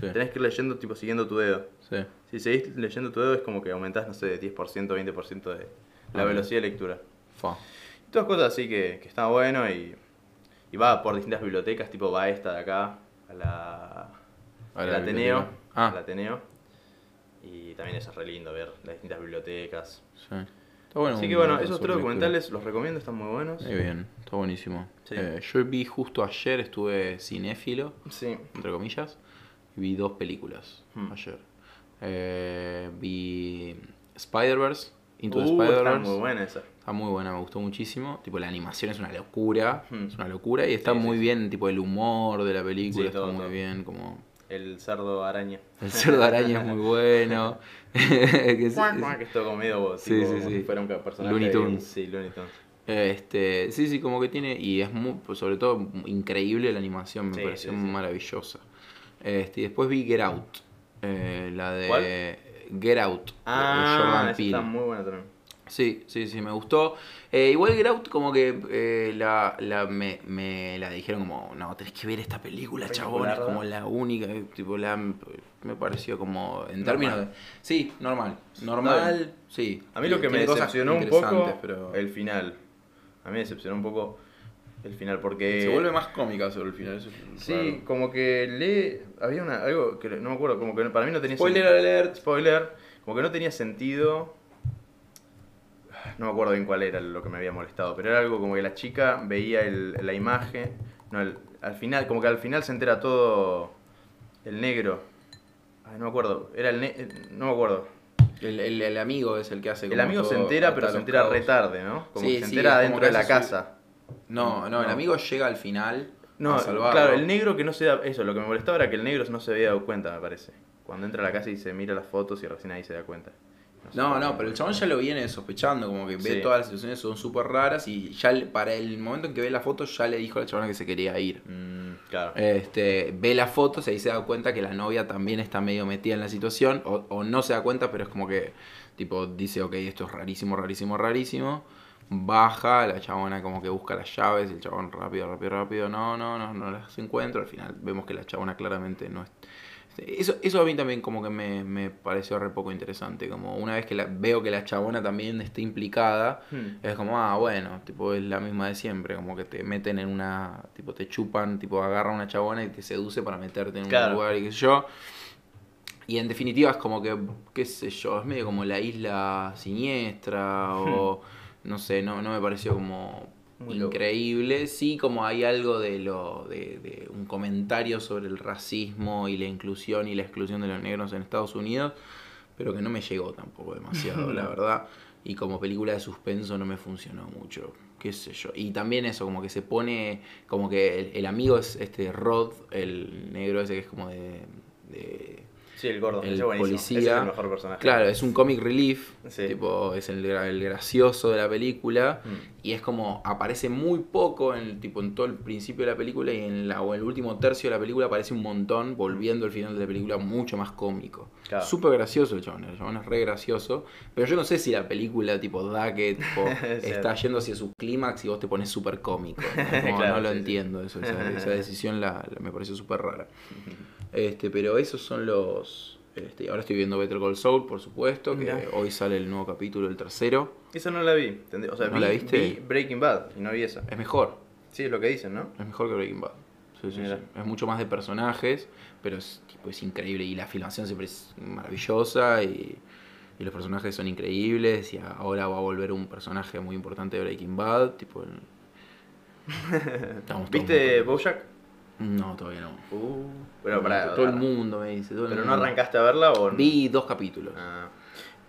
Tenés que ir leyendo tipo siguiendo tu dedo. Sí. Si seguís leyendo tu dedo es como que aumentás, no sé, de 10%, 20% de la velocidad de lectura. Fa. Y todas cosas así que, que está bueno y, y va por distintas bibliotecas, tipo va esta de acá, a la, A la Ateneo. Ah. al Ateneo. Y también eso es re lindo ver las distintas bibliotecas. Sí. Bueno. Así que bueno, esos tres documentales los recomiendo, están muy buenos. Muy bien, está buenísimo. Sí. Eh, yo vi justo ayer, estuve cinéfilo, Sí. entre comillas, y vi dos películas Hmm. ayer. Eh, vi Spider-Verse, Into the Uh, está Spider-Verse. muy buena esa. Está muy buena, me gustó muchísimo. Tipo, la animación es una locura. Hmm. Es una locura. Y está Sí, muy bien, tipo, el humor de la película está todo, muy todo. bien. Como. El cerdo araña. El cerdo araña es muy bueno. Que sí- que es todo como medio Sí, tipo, sí, como sí. si fuera un personaje. Looney Tunes. Sí, Looney Tunes. Este, sí, sí, como que tiene, y es muy, pues, sobre todo increíble la animación, me Sí, pareció sí, sí. maravillosa. Este, y después vi Get Out, eh, la de ¿Cuál? Get Out, de Ah, Jordan esa Peele. está muy buena también. Sí, sí, sí, me gustó. Eh, igual Get Out como que eh, la, la, me, me la dijeron como, no, tenés que ver esta película, chabón, es como la única, eh, tipo, la, me pareció como, en Normal. términos de... Sí, normal, normal, sí. A mí lo que me decepcionó un poco, pero... el final. A mí me decepcionó un poco el final porque... Se vuelve más cómica sobre el final, eso es Sí, raro. como que lee... Había una, algo que no me acuerdo, como que para mí no tenía Spoiler sen- alert. Spoiler. Como que no tenía sentido... No me acuerdo bien cuál era lo que me había molestado, pero era algo como que la chica veía el- la imagen, No, el- al final, como que al final se entera todo el negro. Ay, no me acuerdo. Era el ne- eh, no me acuerdo. El, el- el amigo es el que hace El como amigo se entera, pero se entera cabos. re tarde, ¿no? Como Sí, que se sí, entera dentro de la su- casa. No, no, el amigo llega al final No, a salvarlo. claro, el negro que no se da. Eso, lo que me molestaba era que el negro no se había dado cuenta, me parece. Cuando entra a la casa y se mira las fotos y recién ahí se da cuenta. No, no, pero el chabón ya lo viene sospechando, como que ve Sí. todas las situaciones son súper raras y ya le- para el momento en que ve la foto ya le dijo a la chabona que se quería ir. Mm, claro. Este, ve las fotos y ahí se da cuenta que la novia también está medio metida en la situación, o, o no se da cuenta, pero es como que, tipo, dice, ok, esto es rarísimo, rarísimo, rarísimo. Baja, la chabona como que busca las llaves, y el chabón rápido, rápido, rápido, no, no, no, no las encuentro. Al final vemos que la chabona claramente no es... Eso, eso a mí también como que me, me pareció re poco interesante, como una vez que la, veo que la chabona también está implicada, Hmm. es como, ah, bueno, tipo, es la misma de siempre, como que te meten en una, tipo, te chupan, tipo, agarra una chabona y te seduce para meterte en Claro. un lugar y qué sé yo. Y en definitiva es como que, qué sé yo, es medio como la isla siniestra o, no sé, no, no me pareció como Muy loco. increíble. Sí, como hay algo de lo de, de un comentario sobre el racismo y la inclusión y la exclusión de los negros en Estados Unidos, pero que no me llegó tampoco demasiado, la verdad. Y como película de suspenso no me funcionó mucho, qué sé yo. Y también eso, como que se pone, como que el, el amigo es este Rod, el negro ese que es como de... de- Sí, el gordo. el ese policía. Ese es el mejor personaje. Claro, es un comic relief, Sí. tipo, es el, gra- el gracioso de la película. Mm. Y es como, aparece muy poco en, tipo, en todo el principio de la película y en la, o el último tercio de la película aparece un montón, volviendo al final de la película mucho más cómico. Claro. Súper gracioso el chabón, el chabón es re gracioso. Pero yo no sé si la película tipo da que tipo, está yendo hacia su clímax y vos te pones súper cómico. ¿no? Claro, no lo sí, entiendo, eso, esa, esa decisión la, la- me pareció súper rara. Este, pero esos son los... Este, ahora estoy viendo Better Call Saul, por supuesto, que Mirá. hoy sale el nuevo capítulo, el tercero. Esa no la vi. O sea, ¿No vi, la viste? vi Breaking Bad y no vi esa. Es mejor, Sí, es lo que dicen, ¿no? es mejor que Breaking Bad. Sí, sí, sí. Es mucho más de personajes, pero es, tipo, es increíble. Y la filmación siempre es maravillosa y, y los personajes son increíbles. Y ahora va a volver un personaje muy importante de Breaking Bad. Tipo, el- ¿Viste Bojack? No, todavía no. Uh, pero para, todo el mundo me dice. todo el ¿Pero no arrancaste a verla o no? Vi dos capítulos. Ah.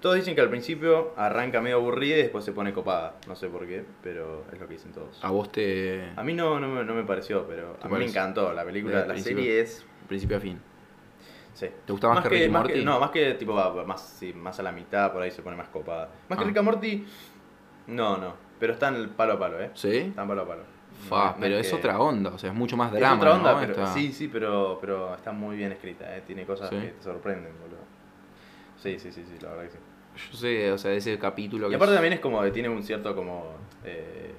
Todos dicen que al principio arranca medio aburrida y después se pone copada. No sé por qué, pero es lo que dicen todos. A vos te. A mí no, no, me, no me pareció, pero ¿Te a mí me encantó. La película, la serie es... Principio a fin. Sí. ¿Te gusta más que Rick más Morty? no, más que tipo más, sí, más a la mitad, por ahí se pone más copada. Más que Ah. Rick and Morty, no, no. Pero está en el palo a palo, ¿eh? ¿Sí? Está en palo a palo. Fa, no pero es que- otra onda, o sea, es mucho más Es drama. otra onda, ¿no? pero Está- sí, sí, pero, pero está muy bien escrita, ¿eh? Tiene cosas Sí. que te sorprenden, boludo. Sí, sí, sí, sí, la verdad que sí. Yo sé, o sea, ese capítulo Y que. aparte es- también es como tiene un cierto como eh,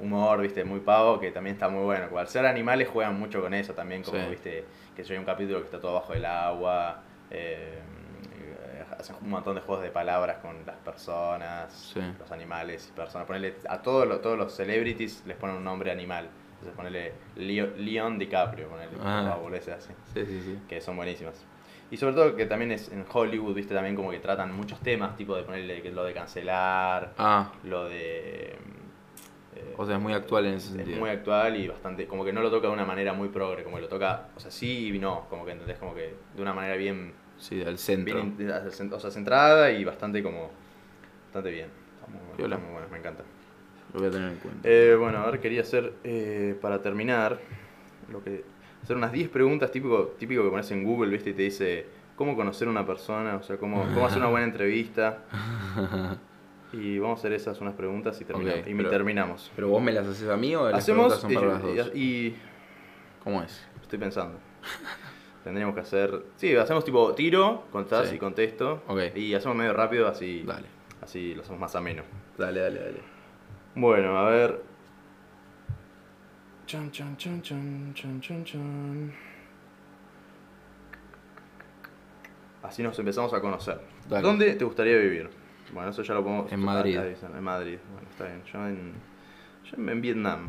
humor, viste, muy pavo, que también está muy bueno. Al ser animales juegan mucho con eso también, como Sí. viste, que hay un capítulo que está todo bajo el agua, eh, hacen un montón de juegos de palabras con las personas, Sí. los animales y personas. Ponele, a todos los, todos los celebrities les ponen un nombre animal. Entonces ponele Leo- Leon DiCaprio, ponele, Ah. así Sí, sí, sí. que son buenísimas. Y sobre todo que también es en Hollywood, viste, también como que tratan muchos temas, tipo de ponerle lo de cancelar, Ah, lo de... eh, o sea, es muy actual en ese es sentido. muy actual y bastante, como que no lo toca de una manera muy progre, como que lo toca, o sea, sí y no, como que entendés, como que de una manera bien, Sí, del centro. bien o sea, centrada y bastante como, bastante bien. Está muy, bueno, está muy bueno, me encanta. Lo voy a tener en cuenta. Eh, bueno, a ver, quería hacer, eh, para terminar, lo que hacer unas 10 preguntas típico, típico que pones en Google, ¿viste? Y te dice cómo conocer a una persona, o sea, cómo, cómo hacer una buena entrevista. Y vamos a hacer esas unas preguntas y, termina- Ok, y pero- terminamos. ¿Pero vos me las haces a mí o las Hacemos preguntas son para las y, dos? y- ¿Cómo es? estoy pensando. Tendríamos que hacer, sí, hacemos tipo tiro, contás Sí. y contesto. Ok. Y hacemos medio rápido, así, Dale. así lo hacemos más ameno. Dale, dale, dale. Bueno, a ver. Chan, chan, chan, chan, chan, chan, chan. Así nos empezamos a conocer. Dale. ¿Dónde te gustaría vivir? Bueno, eso ya lo podemos... En Madrid. En Madrid. Bueno, está bien. Yo en, yo en Vietnam.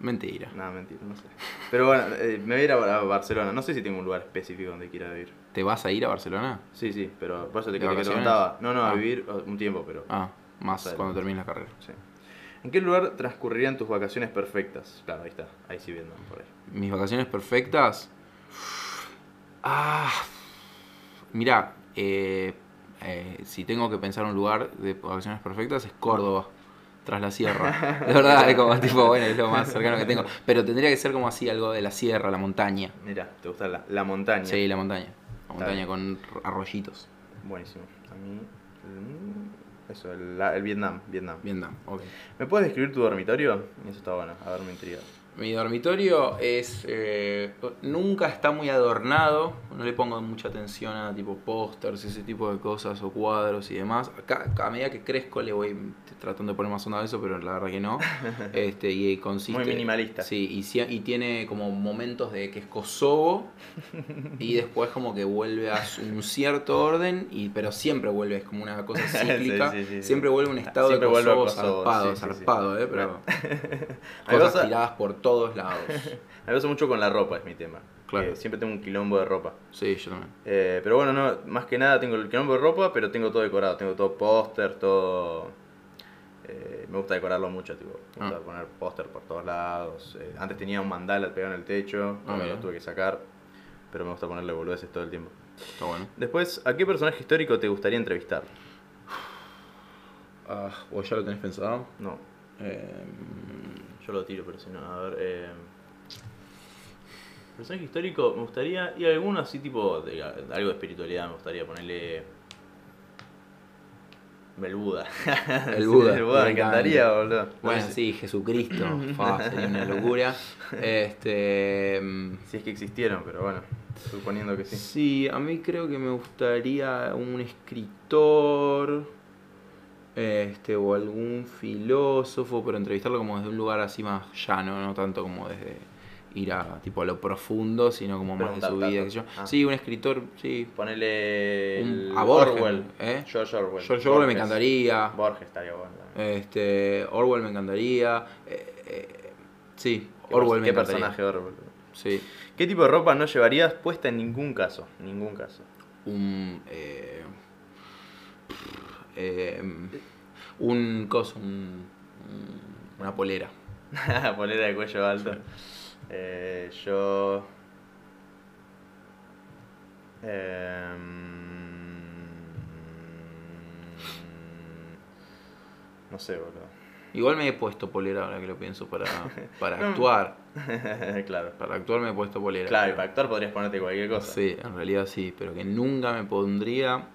Mentira. Nada, mentira, no sé. Pero bueno, eh, me voy a ir a, a Barcelona. No sé si tengo un lugar específico donde quiera vivir. ¿Te vas a ir a Barcelona? Sí, sí, pero por eso te, ¿De te, contaba. No, no, a Ah. vivir uh, un tiempo, pero... Ah, más cuando termines la carrera. Sí. ¿En qué lugar transcurrirían tus vacaciones perfectas? Claro, ahí está. Ahí sí Vietnam, por ahí. Mis vacaciones perfectas. Ah. Mira, eh, eh, si tengo que pensar un lugar de vacaciones perfectas es Córdoba. Tras la sierra. De verdad, es como tipo, bueno, es lo más cercano que tengo. Pero tendría que ser como así, algo de la sierra, la montaña. Mira, ¿te gusta la, la montaña? Sí, la montaña. La montaña con arroyitos. Buenísimo. A mí. mm, Eso, el, el Vietnam. Vietnam. Vietnam, ok. ¿Me puedes describir tu dormitorio? Eso está bueno. A ver, me intriga. Mi dormitorio es. eh, nunca está muy adornado. No le pongo mucha atención a tipo pósters, ese tipo de cosas o cuadros y demás. Acá, a medida que crezco le voy tratando de poner más onda a eso, pero la verdad que no. Este, y consiste. Muy minimalista. Sí, y, tiene como momentos de que es Kosovo y después como que vuelve a un cierto orden, y, pero siempre vuelve, es como una cosa cíclica. sí, sí, sí. Siempre vuelve a un estado Siempre de Kosovo, Kosovo, zarpado, zarpado, eh, pero cosas tiradas por todos lados. Me pasa mucho con la ropa, es mi tema. Claro. Que siempre tengo un quilombo de ropa. Sí, yo también. Eh, pero bueno, no, más que nada tengo el quilombo de ropa, pero tengo todo decorado. Tengo todo póster, todo... eh, me gusta decorarlo mucho, tipo, me gusta Ah. poner póster por todos lados. Eh, antes tenía un mandala pegado en el techo, Ah, lo tuve que sacar, pero me gusta ponerle boludeces todo el tiempo. Está bueno. Después, ¿a qué personaje histórico te gustaría entrevistar? Ah, ¿Vos ya lo tenés pensado? No, Eh, yo lo tiro, pero si no, a ver... Eh... Personaje histórico, me gustaría... Y alguno así tipo, de, de algo de espiritualidad, me gustaría ponerle... El Buda. El Sí, Buda, el Buda, me encantaría, encanta. boludo. No bueno, sí, Jesucristo. Fa, sería una locura. Este. mm, Si es que existieron, pero bueno, suponiendo que sí. Sí, a mí creo que me gustaría un escritor. Este, o algún filósofo, pero entrevistarlo como desde un lugar así más llano, no tanto como desde ir a tipo a lo profundo, sino como más de su vida. qué sé yo. Ah. Sí, un escritor, sí. Ponele Un- a Borges, Orwell. ¿eh? George Orwell. George Orwell me encantaría. Borges estaría bueno. Este, Orwell me encantaría. eh, eh, sí, ¿Qué Orwell me ¿Qué encantaría. personaje Orwell? Sí. ¿Qué tipo de ropa no llevarías puesta en ningún caso? Ningún caso. Un. Eh, eh, un coso, un, un- una polera. Polera de cuello alto. Eh, yo. Em, No sé, boludo. Igual me he puesto polera ahora que lo pienso para, para No. actuar. claro. Para actuar me he puesto polera. Claro, y para actuar podrías ponerte cualquier cosa. Sí, en realidad sí, pero que nunca me pondría.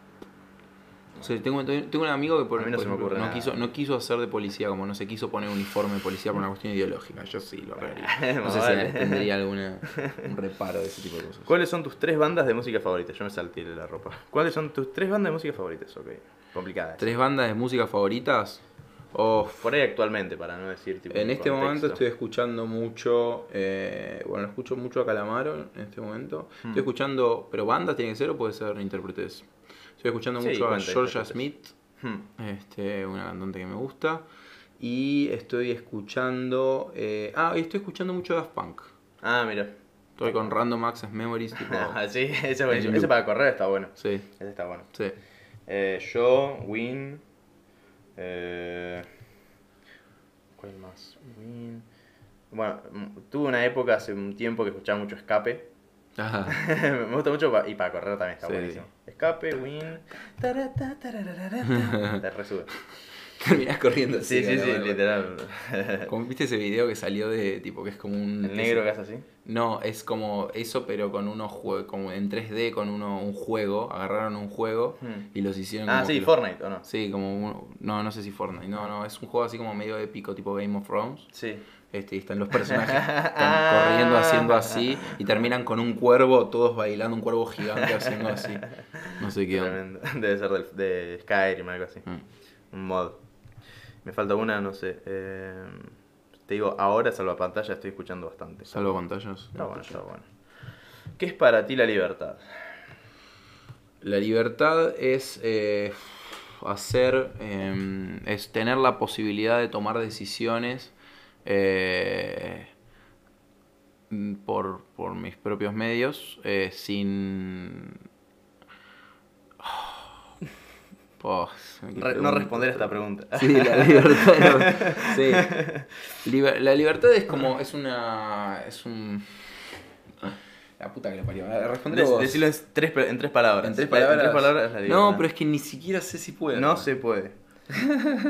O sea, tengo, tengo un amigo que por, A mí no por se me ejemplo, ocurre no nada. quiso, no quiso hacer de policía, como no se quiso poner uniforme de policía por una cuestión ideológica. Yo sí lo haría. No sé si tendría alguna un reparo de ese tipo de cosas. ¿Cuáles son tus tres bandas de música favoritas? Yo me salté la ropa. ¿Cuáles son tus tres bandas de música favoritas? Ok. Complicadas. ¿Tres bandas de música favoritas? Oh, Por ahí actualmente, para no decir tipo. en este contexto. momento estoy escuchando mucho, eh, bueno, escucho mucho a Calamaro en este momento. Hmm. Estoy escuchando, pero bandas tiene que ser o puede ser intérpretes. Estoy escuchando Sí, mucho a cuenta Georgia. Smith, Hmm. este, una cantante que me gusta. Y estoy escuchando, eh, ah, y estoy escuchando mucho Daft Punk. Ah, mira. Estoy con Random Access Memories, tipo, Ah, sí, ese es buenísimo. En Ese para correr está bueno. sí, Ese está bueno. sí. Eh, yo, Win. Eh, ¿Cuál más? Win. Bueno, tuve una época hace un tiempo que escuchaba mucho Escape. Ajá. Me gusta mucho pa- y para correr también está Sí. buenísimo. Escape, Win. tarata. Te resube. Terminás corriendo así. Sí, sí, sí, ¿no? literal. Como viste ese video que salió de tipo que es como un. El negro que hace así. No, es como eso, pero con unos juegos, como en 3D, con uno, un juego. Agarraron un juego Hmm. y los hicieron Ah, como sí, Fortnite, ¿o no? Sí, como uno- no, no sé si Fortnite. No, no, es un juego así como medio épico, tipo Game of Thrones. Sí. Este, y están los personajes están corriendo haciendo así y terminan con un cuervo, todos bailando, un cuervo gigante haciendo así. No sé qué. Tremendo. Debe ser del- de Skyrim, algo así. Mm. Un mod. Me falta una, no sé. eh, te digo, ahora salva pantalla estoy escuchando bastante. Salvo pantallas. Está bueno, está bueno. ¿Qué es para ti la libertad? La libertad es eh, hacer, eh, es tener la posibilidad de tomar decisiones eh, mm, por, por mis propios medios, eh, sin... Oh, Re- no responder esta pregunta. Sí, la libertad. no. Sí. Liber- la libertad es como. Es una. Es un. La puta que le parió. Responder Dec- Decilo en tres, en tres palabras. En tres La- palabras. En tres palabras es la libertad. no, pero es que ni siquiera sé si puedo. No se puede.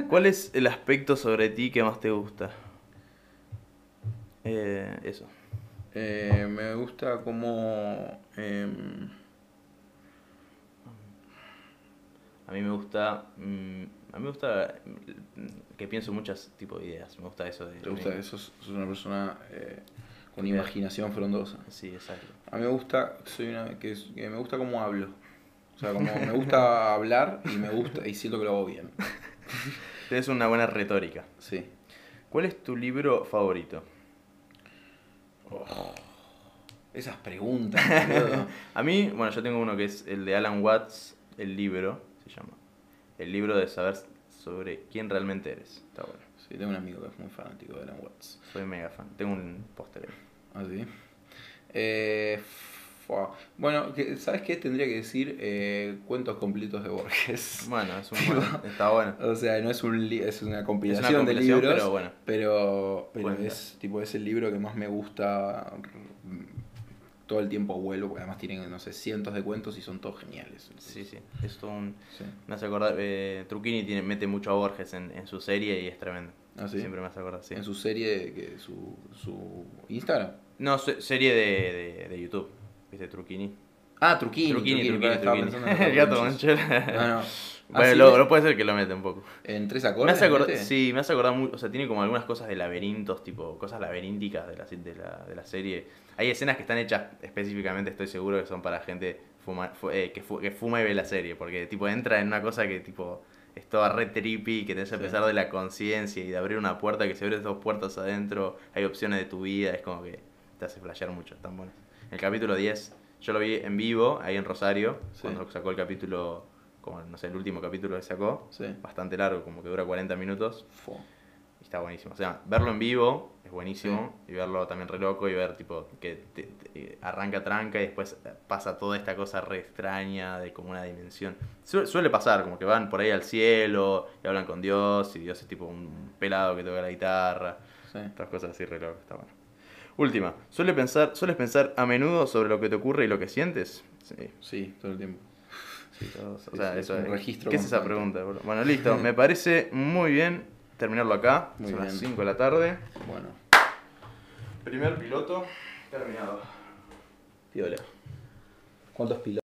¿Cuál es el aspecto sobre ti que más te gusta? Eh, eso. Eh, me gusta como. em, A mí me gusta. mm, a mí me gusta mm, que pienso muchos tipos de ideas. Me gusta eso de. ¿Te gusta eso? Sos una persona eh, con imaginación frondosa. Sí, exacto. A mí me gusta, soy una, que, es- que me gusta cómo hablo. O sea, como me gusta hablar y me gusta y siento que lo hago bien. Tienes una buena retórica. Sí. ¿Cuál es tu libro favorito? Esas preguntas. A mí, bueno, yo tengo uno que es el de Alan Watts, el libro, se llama. El libro de saber sobre quién realmente eres. Está bueno. Sí, tengo un amigo que es muy fanático de Alan Watts. Soy mega fan. Tengo un póster ahí. ¿Ah, sí? Eh, fua. bueno, ¿sabes qué? Tendría que decir eh, cuentos completos de Borges. Bueno, es un buen- está bueno. O sea, no es un li- es una compilación, Es una compilación, de libros, pero bueno. pero, es tipo es el libro que más me gusta. Todo el tiempo vuelvo, porque además tienen, no sé, cientos de cuentos y son todos geniales. Sí, sí. Es todo un... Sí. Me hace acordar... Eh, Trucchini tiene, mete mucho a Borges en, en su serie y es tremendo. ¿Ah, sí? Siempre me hace acordar, sí. En su serie, que su, su Instagram. No, se- serie de, de, de YouTube. ¿Viste? Trucchini. Ah, Truquini. Truquini, pensando en El gato. Manchela. No, no. Bueno, lo, lo puede ser que lo mete un poco. En tres Me acordes. sí, me hace acordar mucho, o sea, tiene como algunas cosas de laberintos, tipo cosas laberínticas de la, de la, de la serie. Hay escenas que están hechas específicamente, estoy seguro que son para gente fuma- fu- eh, que, fu- que fuma y ve la serie, porque tipo entra en una cosa que tipo es toda re trippy, que te hace Sí. pesar de la conciencia y de abrir una puerta, que se abren dos puertas adentro, hay opciones de tu vida, es como que te hace flashear mucho, están buenos. El capítulo 10, yo lo vi en vivo, ahí en Rosario, Sí. cuando sacó el capítulo, como no sé, el último capítulo que sacó, Sí. bastante largo, como que dura 40 minutos. Fua. Y está buenísimo. O sea, verlo en vivo es buenísimo. Y verlo también re loco y ver tipo que te- te- arranca tranca y después pasa toda esta cosa re extraña de como una dimensión. Su- suele pasar, como que van por ahí al cielo y hablan con Dios y Dios es tipo un pelado que toca la guitarra. Sí. Otras cosas así re locas, está bueno. Última, ¿suele pensar, ¿sueles pensar a menudo sobre lo que te ocurre y lo que sientes? Sí. Sí, todo el tiempo. Sí, todos. O sea, sí, eso es un registro ¿Qué es esa pregunta? boludo? Bueno, listo. Me parece muy bien terminarlo acá. Muy Son las bien. 5 de la tarde. Bueno, Primer piloto terminado. piola. ¿Cuántos pilotos?